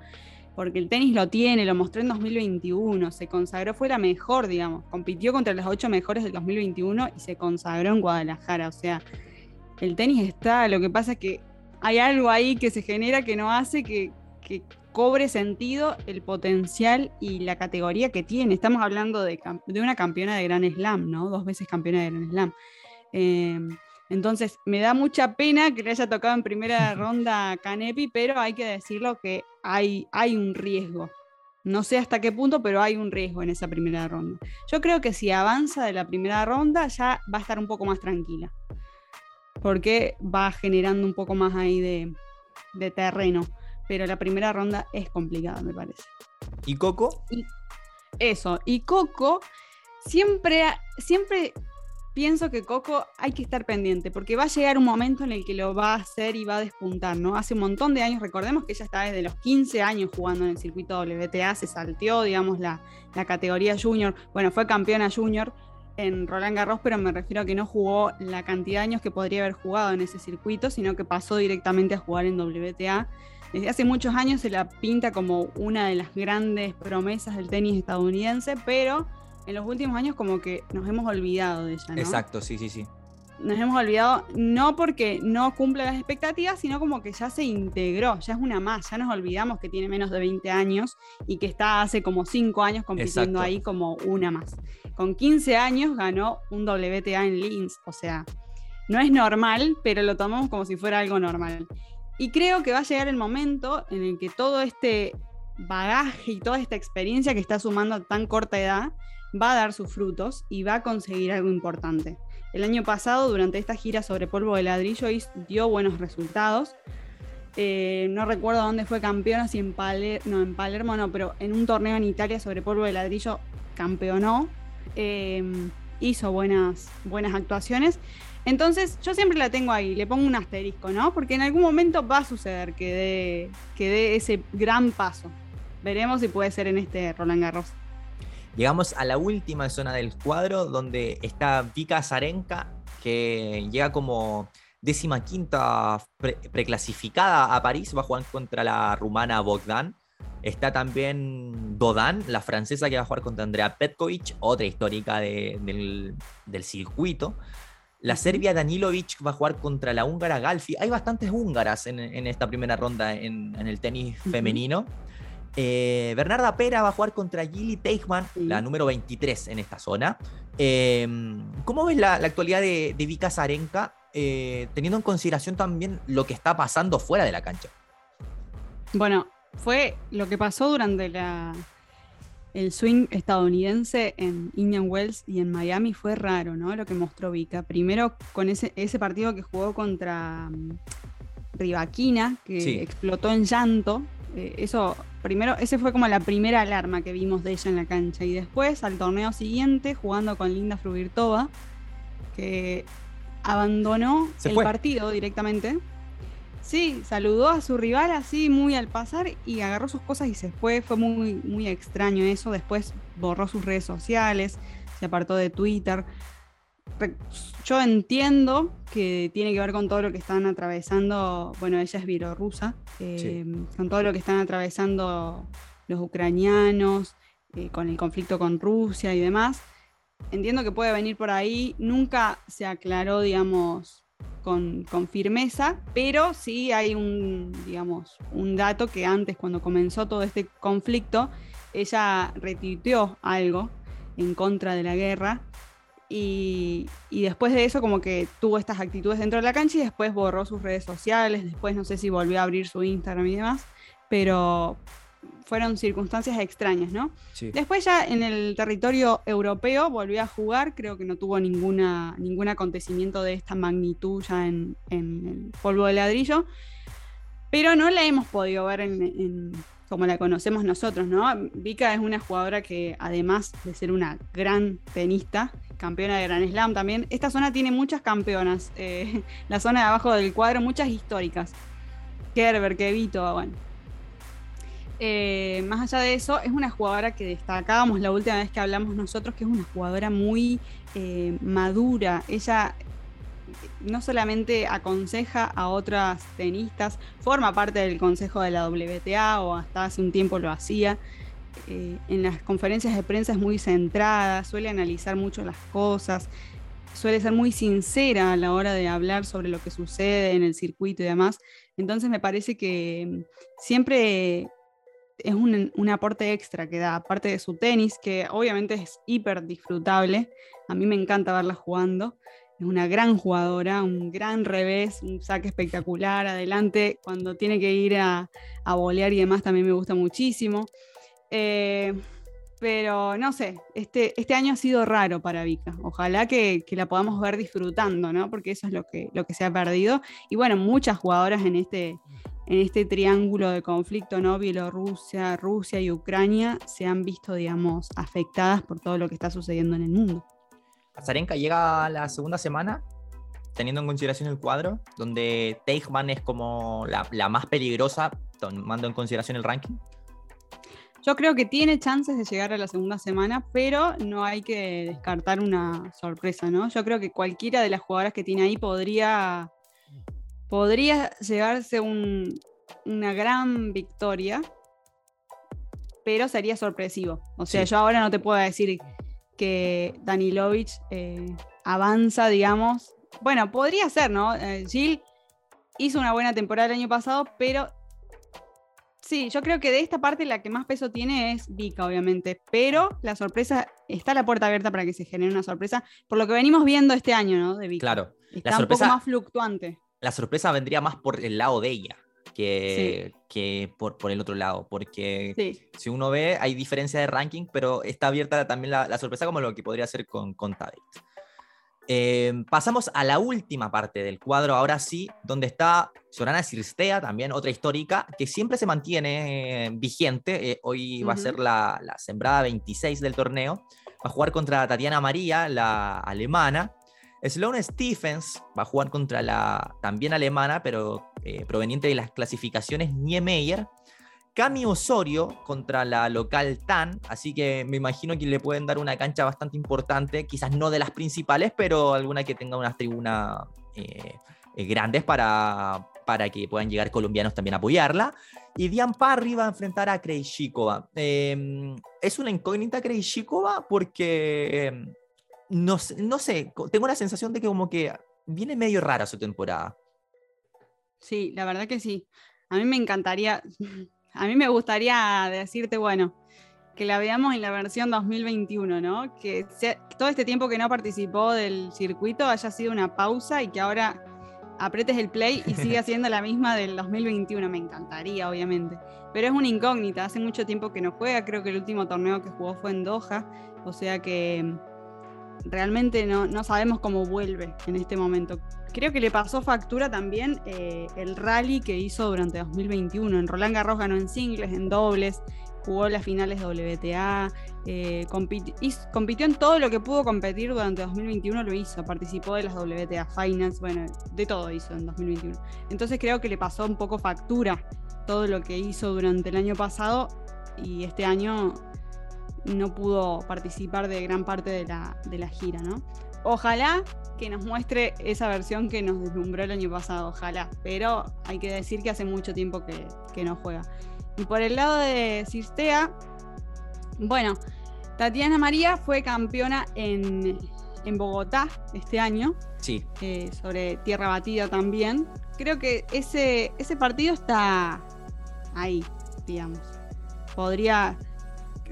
Speaker 2: porque el tenis lo tiene, lo mostró en 2021, se consagró, fue la mejor, digamos, compitió contra las ocho mejores del 2021 y se consagró en Guadalajara, o sea, el tenis está, lo que pasa es que hay algo ahí que se genera que no hace que, cobre sentido el potencial y la categoría que tiene. Estamos hablando de, una campeona de Gran Slam, ¿no? Dos veces campeona de Gran Slam. Em, entonces, me da mucha pena que le haya tocado en primera [laughs] ronda Canepi, pero hay que decirlo que hay, hay un riesgo. No sé hasta qué punto, pero hay un riesgo en esa primera ronda. Yo creo que si avanza de la primera ronda ya va a estar un poco más tranquila. Porque va generando un poco más ahí de, terreno. Pero la primera ronda es complicada, me parece.
Speaker 1: ¿Y Coco?
Speaker 2: eso. Y Coco siempre, siempre pienso que Coco hay que estar pendiente, porque va a llegar un momento en el que lo va a hacer y va a despuntar, ¿no? Hace un montón de años, recordemos que ella está desde los 15 años jugando en el circuito WTA, se salteó, digamos, la, la categoría junior, bueno, fue campeona junior en Roland Garros, pero me refiero a que no jugó la cantidad de años que podría haber jugado en ese circuito, sino que pasó directamente a jugar en WTA. Desde hace muchos años se la pinta como una de las grandes promesas del tenis estadounidense, pero en los últimos años como que nos hemos olvidado de ella, ¿no?
Speaker 1: Exacto, sí, sí, sí.
Speaker 2: nos hemos olvidado, no porque no cumple las expectativas, sino como que ya se integró, ya es una más, ya nos olvidamos que tiene menos de 20 años y que está hace como 5 años compitiendo ahí como una más. Con 15 años ganó un WTA en Linz, o sea, no es normal, pero lo tomamos como si fuera algo normal. Y creo que va a llegar el momento en el que todo este bagaje y toda esta experiencia que está sumando a tan corta edad va a dar sus frutos y va a conseguir algo importante. El año pasado, durante esta gira sobre polvo de ladrillo, dio buenos resultados. Eh, no recuerdo dónde fue campeona, si en, no, en Palermo no, pero en un torneo en Italia sobre polvo de ladrillo campeonó. Em, hizo buenas, buenas actuaciones. Entonces, yo siempre la tengo ahí, le pongo un asterisco, ¿no? Porque en algún momento va a suceder que dé, que dé ese gran paso. Veremos si puede ser en este Roland Garros.
Speaker 1: Llegamos a la última zona del cuadro donde está Vika Zarenka, que llega como décima quinta preclasificada a París, va a jugar contra la rumana Bogdan. Está también Dodan, la francesa que va a jugar contra Andrea Petkovic, otra histórica del, circuito. La serbia Danilovic va a jugar contra la húngara Galfi. Hay bastantes húngaras en, esta primera ronda en, el tenis femenino. Eh, Bernarda Pera va a jugar contra Gilly Teichmann, la número 23 en esta zona. Em, ¿Cómo ves la, actualidad de, Vika Zarenka, eh, teniendo en consideración también lo que está pasando fuera de la cancha?
Speaker 2: Bueno, fue lo que pasó durante el swing estadounidense en Indian Wells y en Miami fue raro, ¿no? Lo que mostró Vika. Primero con ese, ese partido que jugó contra mm, Rivaquina, que explotó en llanto. Eh, eso primero, ese fue como la primera alarma que vimos de ella en la cancha. Y después, al torneo siguiente, jugando con Linda Fruvirtova, que abandonó el partido directamente. Sí, saludó a su rival así muy al pasar y agarró sus cosas y se fue. Fue muy, muy extraño eso. Después borró sus redes sociales, se apartó de Twitter yo entiendo que tiene que ver con todo lo que están atravesando, bueno, ella es bielorrusa, eh, con todo lo que están atravesando los ucranianos, eh, con el conflicto con Rusia y demás. Entiendo que puede venir por ahí, nunca se aclaró, digamos, con, con, firmeza, pero sí hay un, digamos, un dato que antes, cuando comenzó todo este conflicto, ella retuiteó algo en contra de la guerra y, después de eso como que tuvo estas actitudes dentro de la cancha y después borró sus redes sociales, después no sé si volvió a abrir su Instagram y demás, pero fueron circunstancias extrañas, ¿no? Después ya en el territorio europeo volvió a jugar, creo que no tuvo ninguna, ningún acontecimiento de esta magnitud ya en, el polvo de ladrillo, pero no la hemos podido ver en, como la conocemos nosotros, ¿no? Vika es una jugadora que además de ser una gran tenista, campeona de Gran Slam también. Esta zona tiene muchas campeonas. Eh, [laughs] la zona de abajo del cuadro, muchas históricas. Kerber, Kevito, bueno. Eh, más allá de eso, es una jugadora que destacábamos la última vez que hablamos nosotros, que es una jugadora muy eh, madura. Ella no solamente aconseja a otras tenistas, forma parte del consejo de la WTA o hasta hace un tiempo lo hacía. Eh, en las conferencias de prensa es muy centrada, suele analizar mucho las cosas, suele ser muy sincera a la hora de hablar sobre lo que sucede en el circuito y demás. Entonces me parece que mm, siempre es un, un, aporte extra que da, aparte de su tenis, que obviamente es hiper disfrutable. A mí me encanta verla jugando. Es una gran jugadora, un gran revés, un saque espectacular adelante. Cuando tiene que ir a, a bolear y demás también me gusta muchísimo. Eh, pero no sé, este, este año ha sido raro para Vika. Ojalá que, la podamos ver disfrutando, ¿no? Porque eso es lo que, lo que se ha perdido. Y bueno, muchas jugadoras en este, en este triángulo de conflicto, ¿no? Bielorrusia, Rusia y Ucrania se han visto, digamos, afectadas por todo lo que está sucediendo en el mundo.
Speaker 1: Azarenka llega a la segunda semana, teniendo en consideración el cuadro, donde Teichmann es como la, la más peligrosa, tomando en consideración el ranking.
Speaker 2: Yo creo que tiene chances de llegar a la segunda semana, pero no hay que descartar una sorpresa, ¿no? Yo creo que cualquiera de las jugadoras que tiene ahí podría, podría llegarse una gran victoria, pero sería sorpresivo. O sea, yo ahora no te puedo decir que Danilovic eh, avanza, digamos, bueno, podría ser, ¿no? Eh, Jill hizo una buena temporada el año pasado, pero sí, yo creo que de esta parte la que más peso tiene es Vika, obviamente, pero la sorpresa, está la puerta abierta para que se genere una sorpresa, por lo que venimos viendo este año, ¿no? De Vika.
Speaker 1: Claro.
Speaker 2: Está la sorpresa, un poco más fluctuante.
Speaker 1: La sorpresa vendría más por el lado de ella. Que, que por, por, el otro lado, porque si uno ve, hay diferencia de ranking, pero está abierta también la, sorpresa como lo que podría ser con, con Em, pasamos a la última parte del cuadro, ahora sí, donde está Sorana Cirstea, también otra histórica, que siempre se mantiene eh, vigente. Eh, hoy va a ser la, sembrada 26 del torneo. Va a jugar contra Tatiana María, la alemana. Sloane Stephens va a jugar contra la también alemana, pero eh, proveniente de las clasificaciones Niemeyer. Cami Osorio contra la local TAN, así que me imagino que le pueden dar una cancha bastante importante, quizás no de las principales, pero alguna que tenga unas tribunas eh, eh, grandes para, para que puedan llegar colombianos también a apoyarla. Y Dian Parry va a enfrentar a Krejcikova. Em, es una incógnita Krejcikova porque, em, no, no sé, tengo la sensación de que como que viene medio rara su temporada.
Speaker 2: Sí, la verdad que sí. A mí me encantaría, [laughs] a mí me gustaría decirte, bueno, que la veamos en la versión 2021, ¿no? Que todo este tiempo que no participó del circuito haya sido una pausa y que ahora apretes el play y siga [laughs] siendo la misma del 2021. Me encantaría, obviamente. Pero es una incógnita. Hace mucho tiempo que no juega. Creo que el último torneo que jugó fue en Doha. O sea que realmente no, no sabemos cómo vuelve en este momento. Creo que le pasó factura también eh, el rally que hizo durante 2021. En Roland Garros ganó en singles, en dobles, jugó las finales WTA, eh, compitió en todo lo que pudo competir durante 2021, lo hizo. Participó de las WTA Finals, bueno, de todo hizo en 2021. Entonces creo que le pasó un poco factura todo lo que hizo durante el año pasado y este año no pudo participar de gran parte de la, de la gira, ¿no? Ojalá que nos muestre esa versión que nos deslumbró el año pasado, ojalá. Pero hay que decir que hace mucho tiempo que, no juega. Y por el lado de Cistea, bueno, Tatiana María fue campeona en, Bogotá este año.
Speaker 1: Sí.
Speaker 2: Eh, sobre tierra batida también. Creo que ese, ese partido está ahí, digamos. Podría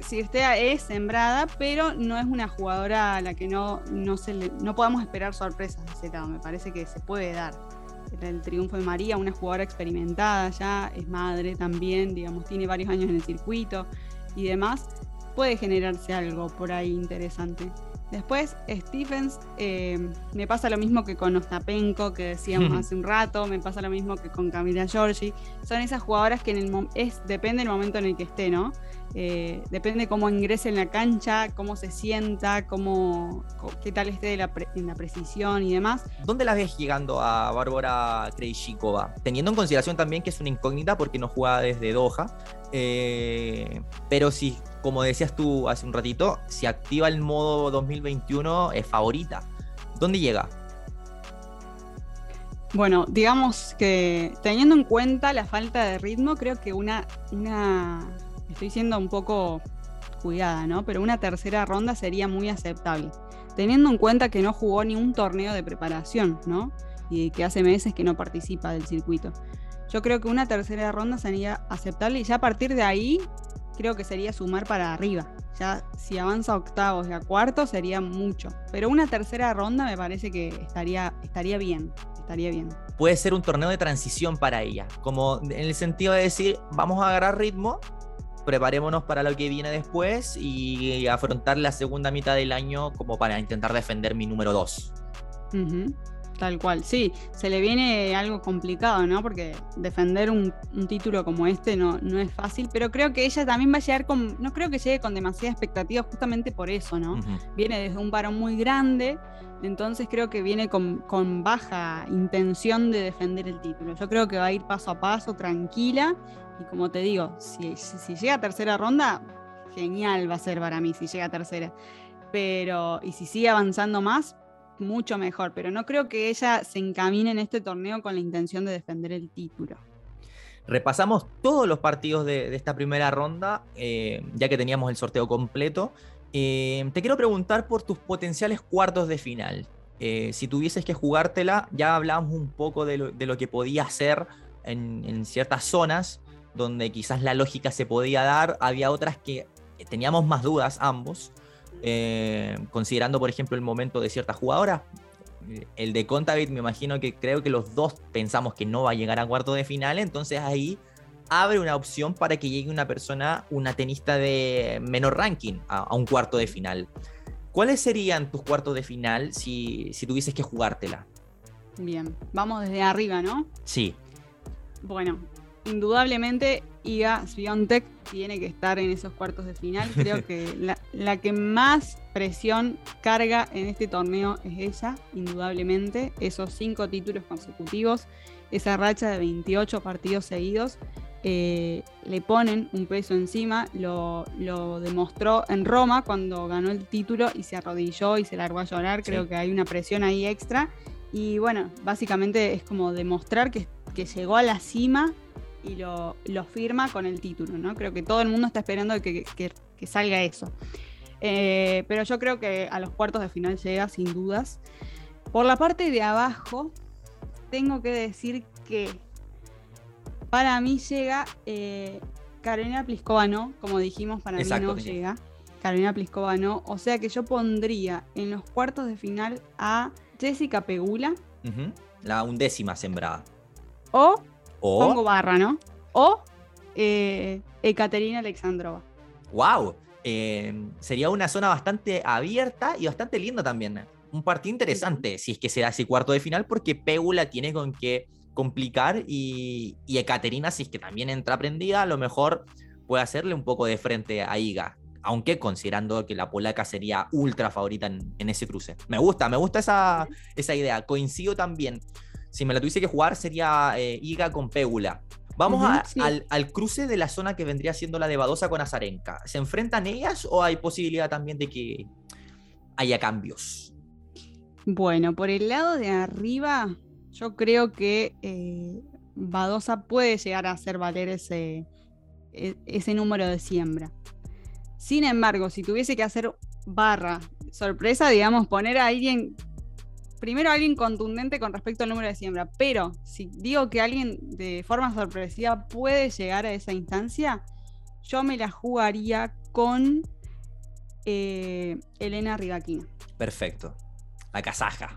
Speaker 2: Cirstea es sembrada, pero no es una jugadora a la que no, no, se no podamos esperar sorpresas de lado. Me parece que se puede dar. El triunfo de María, una jugadora experimentada ya, es madre también, digamos, tiene varios años en el circuito y demás. Puede generarse algo por ahí interesante. Después, Stephens, eh, me pasa lo mismo que con Ostapenko, que decíamos hace un rato, me pasa lo mismo que con Camila Giorgi. Son esas jugadoras que en el es, depende del momento en el que esté, ¿no? Eh, depende cómo ingrese en la cancha, cómo se sienta, cómo, qué tal esté en la precisión y demás.
Speaker 1: ¿Dónde la ves llegando a Bárbara Krejcikova? Teniendo en consideración también que es una incógnita porque no juega desde Doha, eh, pero si, como decías tú hace un ratito, si activa el modo 2021 es favorita. ¿Dónde llega?
Speaker 2: Bueno, digamos que teniendo en cuenta la falta de ritmo, creo que una, una estoy siendo un poco cuidada, ¿no? Pero una tercera ronda sería muy aceptable, teniendo en cuenta que no jugó ni un torneo de preparación, ¿no? Y que hace meses que no participa del circuito. Yo creo que una tercera ronda sería aceptable y ya a partir de ahí creo que sería sumar para arriba. Ya si avanza a octavos y a cuartos sería mucho. Pero una tercera ronda me parece que estaría, estaría bien. Estaría bien.
Speaker 1: Puede ser un torneo de transición para ella. Como en el sentido de decir, vamos a agarrar ritmo preparémonos para lo que viene después y afrontar la segunda mitad del año como para intentar defender mi número 2.
Speaker 2: Tal cual, sí, se le viene algo complicado, ¿no? Porque defender un, título como este no, no, es fácil, pero creo que ella también va a llegar con, no creo que llegue con demasiada expectativa justamente por eso, ¿no? Viene desde un varón muy grande, entonces creo que viene con, con, baja intención de defender el título. Yo creo que va a ir paso a paso, tranquila, y como te digo, si, si, llega a tercera ronda, genial va a ser para mí si llega a tercera. Pero, y si sigue avanzando más, mucho mejor. Pero no creo que ella se encamine en este torneo con la intención de defender el título.
Speaker 1: Repasamos todos los partidos de, esta primera ronda, eh, ya que teníamos el sorteo completo. Eh, te quiero preguntar por tus potenciales cuartos de final. eh, si tuvieses que jugártela, ya hablamos un poco de lo, que podía hacer en, ciertas zonas donde quizás la lógica se podía dar, había otras que teníamos más dudas ambos, eh, considerando por ejemplo el momento de cierta jugadora. El de Contavit me imagino que creo que los dos pensamos que no va a llegar a cuarto de final, entonces ahí abre una opción para que llegue una persona, una tenista de menor ranking a, un cuarto de final. ¿Cuáles serían tus cuartos de final si, si tuvieses que jugártela?
Speaker 2: Bien, vamos desde arriba, ¿no?
Speaker 1: Sí.
Speaker 2: Bueno, indudablemente Iga Swiatek tiene que estar en esos cuartos de final. Creo [laughs] que la, la, que más presión carga en este torneo es ella, indudablemente. Esos cinco títulos consecutivos, esa racha de 28 partidos seguidos. Eh, le ponen un peso encima, lo, demostró en Roma cuando ganó el título y se arrodilló y se largó a llorar, creo que hay una presión ahí extra. Y bueno, básicamente es como demostrar que, llegó a la cima y lo, firma con el título, ¿no? Creo que todo el mundo está esperando que, salga eso. Eh, pero yo creo que a los cuartos de final llega sin dudas. Por la parte de abajo, tengo que decir que para mí llega eh, Carolina Pliskova no, como dijimos, para mí no llega. Carolina Pliskova no. O sea que yo pondría en los cuartos de final a Jessica Pegula.
Speaker 1: La undécima sembrada.
Speaker 2: O, pongo barra, ¿no? O eh, Ekaterina Alexandrova.
Speaker 1: ¡Wow! Eh, sería una zona bastante abierta y bastante linda también. Un partido interesante si es que se da ese cuarto de final, porque Pegula tiene con que complicar y, y Ekaterina, si es que también entra prendida, a lo mejor puede hacerle un poco de frente a Iga, aunque considerando que la polaca sería ultra favorita en, ese cruce. Me gusta, me gusta esa, esa, idea. Coincido también. Si me la tuviese que jugar sería eh, Iga con Pégula. Vamos al, al, cruce de la zona que vendría siendo la de Badosa con Azarenka. ¿Se enfrentan ellas o hay posibilidad también de que haya cambios?
Speaker 2: Bueno, por el lado de arriba, yo creo que eh, Badosa puede llegar a hacer valer ese, e, ese número de siembra. Sin embargo, si tuviese que hacer barra sorpresa, digamos, poner a alguien, primero alguien contundente con respecto al número de siembra, pero si digo que alguien de forma sorpresiva puede llegar a esa instancia, yo me la jugaría con eh, Elena Rivaquina.
Speaker 1: Perfecto. La casaja.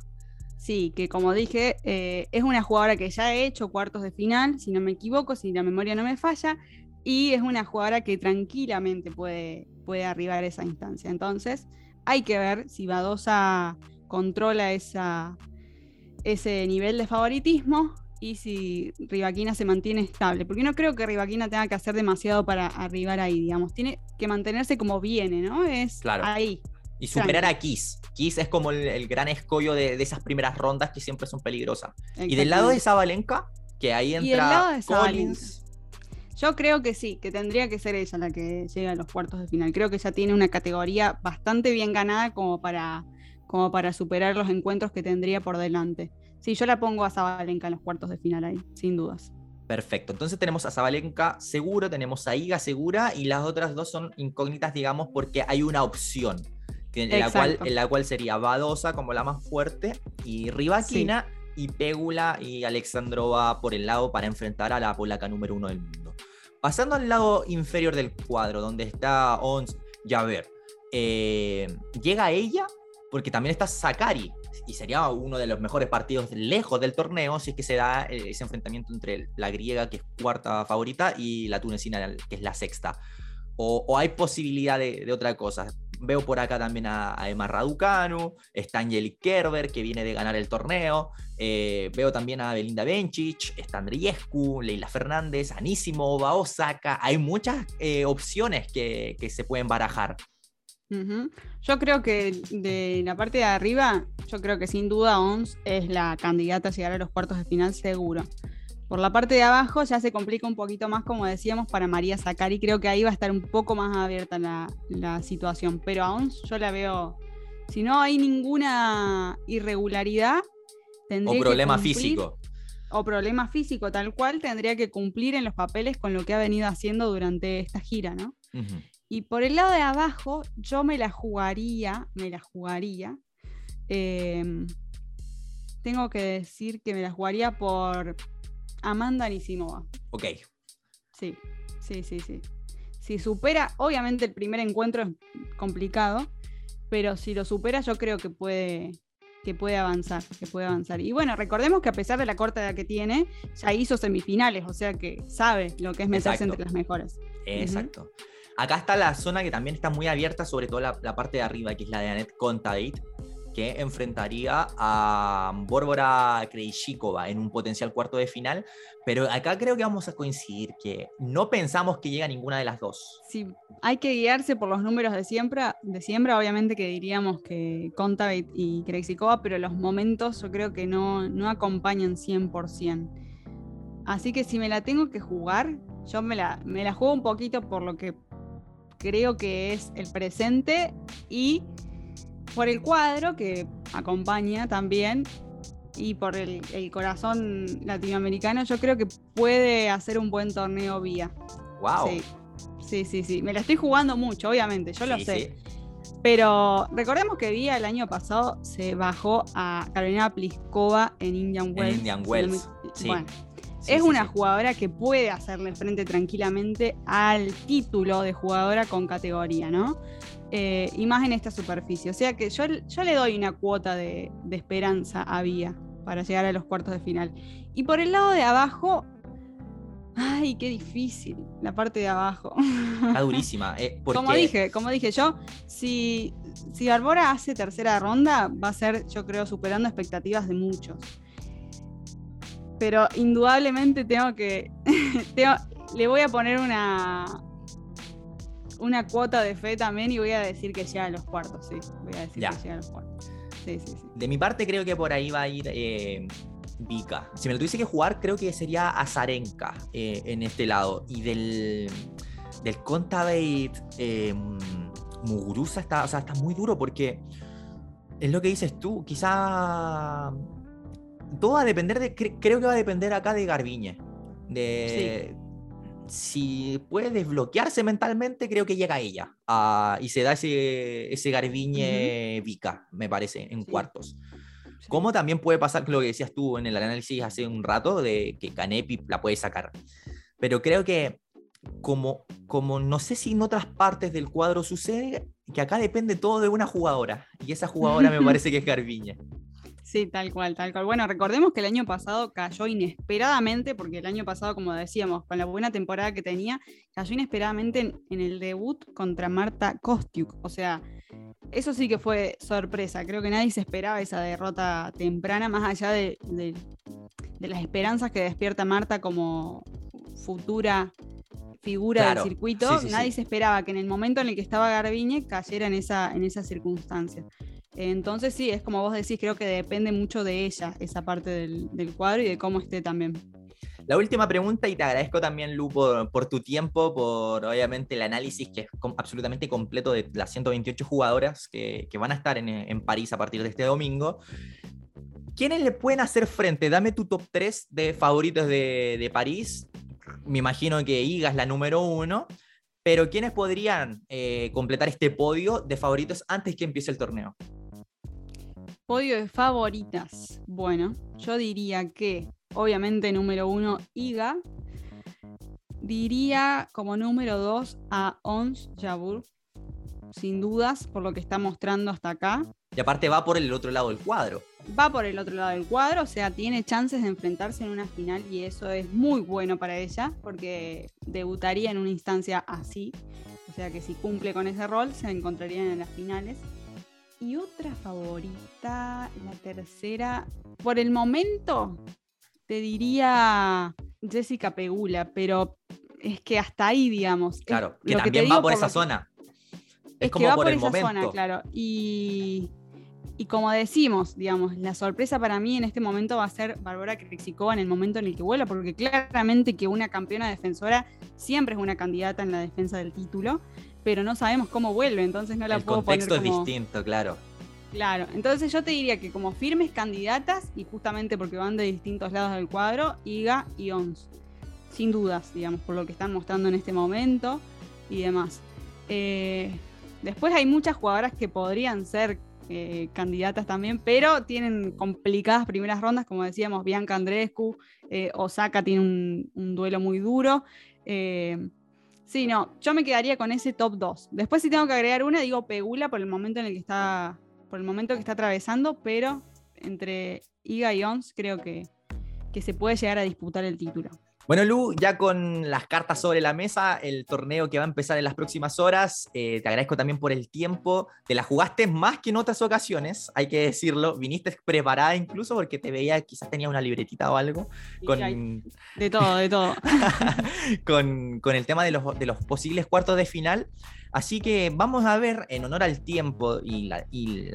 Speaker 2: Sí, que como dije, eh, es una jugadora que ya ha hecho cuartos de final, si no me equivoco, si la memoria no me falla, y es una jugadora que tranquilamente puede, puede arribar a esa instancia. Entonces, hay que ver si Badosa controla esa, ese nivel de favoritismo y si Rivaquina se mantiene estable. Porque no creo que Rivaquina tenga que hacer demasiado para arribar ahí, digamos. Tiene que mantenerse como viene, ¿no? Es ahí.
Speaker 1: Y superar a Kiss. Kiss es como el, gran escollo de, esas primeras rondas que siempre son peligrosas. Y del lado de Zabalenka, que ahí entra Collins.
Speaker 2: Yo creo que sí, que tendría que ser ella la que llegue a los cuartos de final. Creo que ella tiene una categoría bastante bien ganada como para, como para superar los encuentros que tendría por delante. Sí, yo la pongo a Zabalenka en los cuartos de final ahí, sin dudas.
Speaker 1: Perfecto. Entonces tenemos a Zabalenka seguro, tenemos a Iga segura y las otras dos son incógnitas, digamos, porque hay una opción en la, cual, en la cual sería Badosa como la más fuerte y Rivaquina y Pégula y Alexandrova por el lado para enfrentar a la polaca número uno del mundo. Pasando al lado inferior del cuadro, donde está Ons Javer, eh, llega ella porque también está Sakari y sería uno de los mejores partidos lejos del torneo si es que se da eh, ese enfrentamiento entre la griega, que es cuarta favorita, y la tunecina, que es la sexta. O, hay posibilidad de, de otra cosa. Veo por acá también a, Emma Raducanu, está Angelique Kerber, que viene de ganar el torneo. Eh, veo también a Belinda Bencic, está Andriescu, Leila Fernández, Anísimo, Osaka. Hay muchas eh, opciones que, se pueden barajar.
Speaker 2: Yo creo que de la parte de arriba, yo creo que sin duda ONS es la candidata a llegar a los cuartos de final seguro. Por la parte de abajo ya se complica un poquito más, como decíamos, para María Zacari. Creo que ahí va a estar un poco más abierta la, situación. Pero aún yo la veo. Si no hay ninguna irregularidad,
Speaker 1: tendría o problema físico.
Speaker 2: O problema físico, tal cual, tendría que cumplir en los papeles con lo que ha venido haciendo durante esta gira, ¿no? Y por el lado de abajo, yo me la jugaría, me la jugaría. Eh, tengo que decir que me la jugaría por Amanda Nisimova.
Speaker 1: Ok.
Speaker 2: Sí, sí, sí, sí. Si supera, obviamente el primer encuentro es complicado, pero si lo supera yo creo que puede, que puede avanzar, que puede avanzar. Y bueno, recordemos que a pesar de la corta edad que tiene, ya hizo semifinales, o sea que sabe lo que es meterse entre las mejores.
Speaker 1: Exacto. Acá está la zona que también está muy abierta, sobre todo la, parte de arriba, que es la de Anet Kontaveit, que enfrentaría a Bórbora Krejcikova en un potencial cuarto de final, pero acá creo que vamos a coincidir que no pensamos que llega ninguna de las dos.
Speaker 2: Sí, hay que guiarse por los números de siempre, de siempre obviamente que diríamos que Kontaveit y Krejcikova, pero los momentos yo creo que no, no acompañan 100%. Así que si me la tengo que jugar, yo me la, me la juego un poquito por lo que creo que es el presente y por el cuadro que acompaña también y por el, corazón latinoamericano, yo creo que puede hacer un buen torneo vía.
Speaker 1: Wow.
Speaker 2: Sí, sí, sí. Me la estoy jugando mucho, obviamente, yo lo sé. Pero recordemos que Vía el año pasado se bajó a Carolina Pliskova en Indian Wells.
Speaker 1: En Indian Wells.
Speaker 2: Bueno, es una jugadora que puede hacerle frente tranquilamente al título de jugadora con categoría, ¿no? Eh, y más en esta superficie. O sea que yo, yo le doy una cuota de, esperanza a Vía para llegar a los cuartos de final. Y por el lado de abajo, ay, qué difícil, la parte de abajo.
Speaker 1: Está [laughs] durísima. Eh,
Speaker 2: como dije, como dije yo, si, si Barbora hace tercera ronda, va a ser, yo creo, superando expectativas de muchos. Pero indudablemente tengo que. [laughs] le voy a poner una, una cuota de fe también y voy a decir que llega a los cuartos, sí. Voy a decir que llega a los cuartos. Sí, sí, sí.
Speaker 1: De mi parte, creo que por ahí va a ir eh, Vika. Si me lo tuviese que jugar, creo que sería Azarenka eh, en este lado. Y del, del Contaveit eh, Muguruza está, o sea, está muy duro porque es lo que dices tú. Quizá todo va a depender de. creo que va a depender acá de Garbiñe. De, si puede desbloquearse mentalmente, creo que llega ella. Ah, y se da ese, ese Garbiñe Vika, me parece, en cuartos. Como también puede pasar lo que decías tú en el análisis hace un rato, de que Canepi la puede sacar. Pero creo que, como, como no sé si en otras partes del cuadro sucede, que acá depende todo de una jugadora. Y esa jugadora me [laughs] parece que es Garbiñe.
Speaker 2: Sí, tal cual, tal cual. Bueno, recordemos que el año pasado cayó inesperadamente, porque el año pasado, como decíamos, con la buena temporada que tenía, cayó inesperadamente en, el debut contra Marta Kostiuk. O sea, eso sí que fue sorpresa. Creo que nadie se esperaba esa derrota temprana, más allá de, las esperanzas que despierta Marta como futura figura del circuito. nadie se esperaba que en el momento en el que estaba Garbiñe cayera en esa, en esa circunstancia. Entonces sí, es como vos decís, creo que depende mucho de ella, esa parte del, cuadro y de cómo esté también.
Speaker 1: La última pregunta, y te agradezco también, Lu, por, tu tiempo, por obviamente el análisis que es absolutamente completo de las 128 jugadoras que, van a estar en, París a partir de este domingo. ¿Quiénes le pueden hacer frente? Dame tu top 3 de favoritos de, París. Me imagino que Iga es la número uno, pero ¿quiénes podrían eh, completar este podio de favoritos antes que empiece el torneo?
Speaker 2: Podio de favoritas. Bueno, yo diría que, obviamente, número uno, Iga. Diría como número dos a Ons Jabur, sin dudas, por lo que está mostrando hasta acá.
Speaker 1: Y aparte va por el otro lado del cuadro.
Speaker 2: Va por el otro lado del cuadro, o sea, tiene chances de enfrentarse en una final y eso es muy bueno para ella, porque debutaría en una instancia así. O sea que si cumple con ese rol, se encontrarían en las finales. Y otra favorita, la tercera, por el momento te diría Jessica Pegula, pero es que hasta ahí, digamos.
Speaker 1: Claro, que también va por, esa zona.
Speaker 2: Es, como que va por, esa zona, claro. Y, como decimos, digamos, la sorpresa para mí en este momento va a ser Bárbara Krejcikova en el momento en el que vuela, porque claramente que una campeona defensora siempre es una candidata en la defensa del título pero no sabemos cómo vuelve, entonces no la puedo poner
Speaker 1: El contexto es distinto, claro.
Speaker 2: Claro, entonces yo te diría que como firmes candidatas, y justamente porque van de distintos lados del cuadro, Iga y Ons. Sin dudas, digamos, por lo que están mostrando en este momento y demás. Eh, después hay muchas jugadoras que podrían ser eh, candidatas también, pero tienen complicadas primeras rondas, como decíamos, Bianca Andrescu, eh, Osaka tiene un, duelo muy duro. Sí, no, yo me quedaría con ese top 2. Después si tengo que agregar una, digo Pegula por el momento en el que está, por el momento que está atravesando, pero entre Iga y Ons creo que, que se puede llegar a disputar el título.
Speaker 1: Bueno, Lu, ya con las cartas sobre la mesa, el torneo que va a empezar en las próximas horas, eh, te agradezco también por el tiempo. Te la jugaste más que en otras ocasiones, hay que decirlo. Viniste preparada incluso porque te veía, quizás tenía una libretita o algo.
Speaker 2: con... De todo, de todo. [laughs]
Speaker 1: con, con, el tema de los, de los posibles cuartos de final. Así que vamos a ver, en honor al tiempo y la,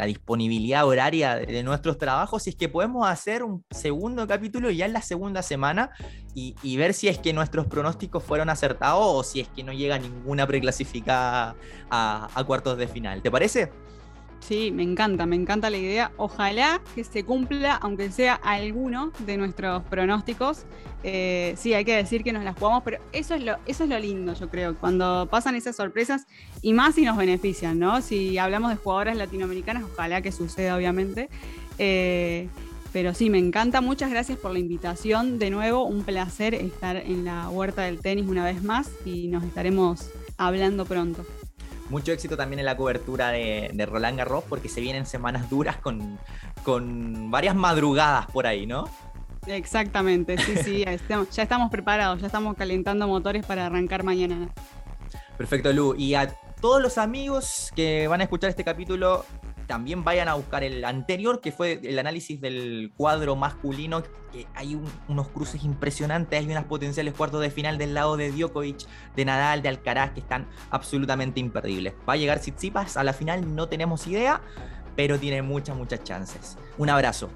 Speaker 1: disponibilidad horaria de, nuestros trabajos, si es que podemos hacer un segundo capítulo ya en la segunda semana y, ver si es que nuestros pronósticos fueron acertados o si es que no llega ninguna preclasificada a cuartos de final. ¿Te parece?
Speaker 2: Sí, me encanta, me encanta la idea. Ojalá que se cumpla, aunque sea alguno de nuestros pronósticos. Eh, sí, hay que decir que nos las jugamos, pero eso es, lo, eso es lo lindo, yo creo, cuando pasan esas sorpresas y más si nos benefician, ¿no? Si hablamos de jugadoras latinoamericanas, ojalá que suceda, obviamente. Eh, pero sí, me encanta. Muchas gracias por la invitación. De nuevo, un placer estar en la huerta del tenis una vez más y nos estaremos hablando pronto
Speaker 1: mucho éxito también en la cobertura de, Roland Garros porque se vienen semanas duras con, con varias madrugadas por ahí, ¿no?
Speaker 2: Exactamente, sí, sí, ya estamos preparados, ya estamos calentando motores para arrancar mañana.
Speaker 1: Perfecto, Lu. Y a todos los amigos que van a escuchar este capítulo, también vayan a buscar el anterior, que fue el análisis del cuadro masculino, que hay unos cruces impresionantes, hay unas potenciales cuartos de final del lado de Djokovic, de Nadal, de Alcaraz, que están absolutamente imperdibles. ¿Va a llegar Tsitsipas a la final? No tenemos idea, pero tiene muchas, muchas chances. Un abrazo.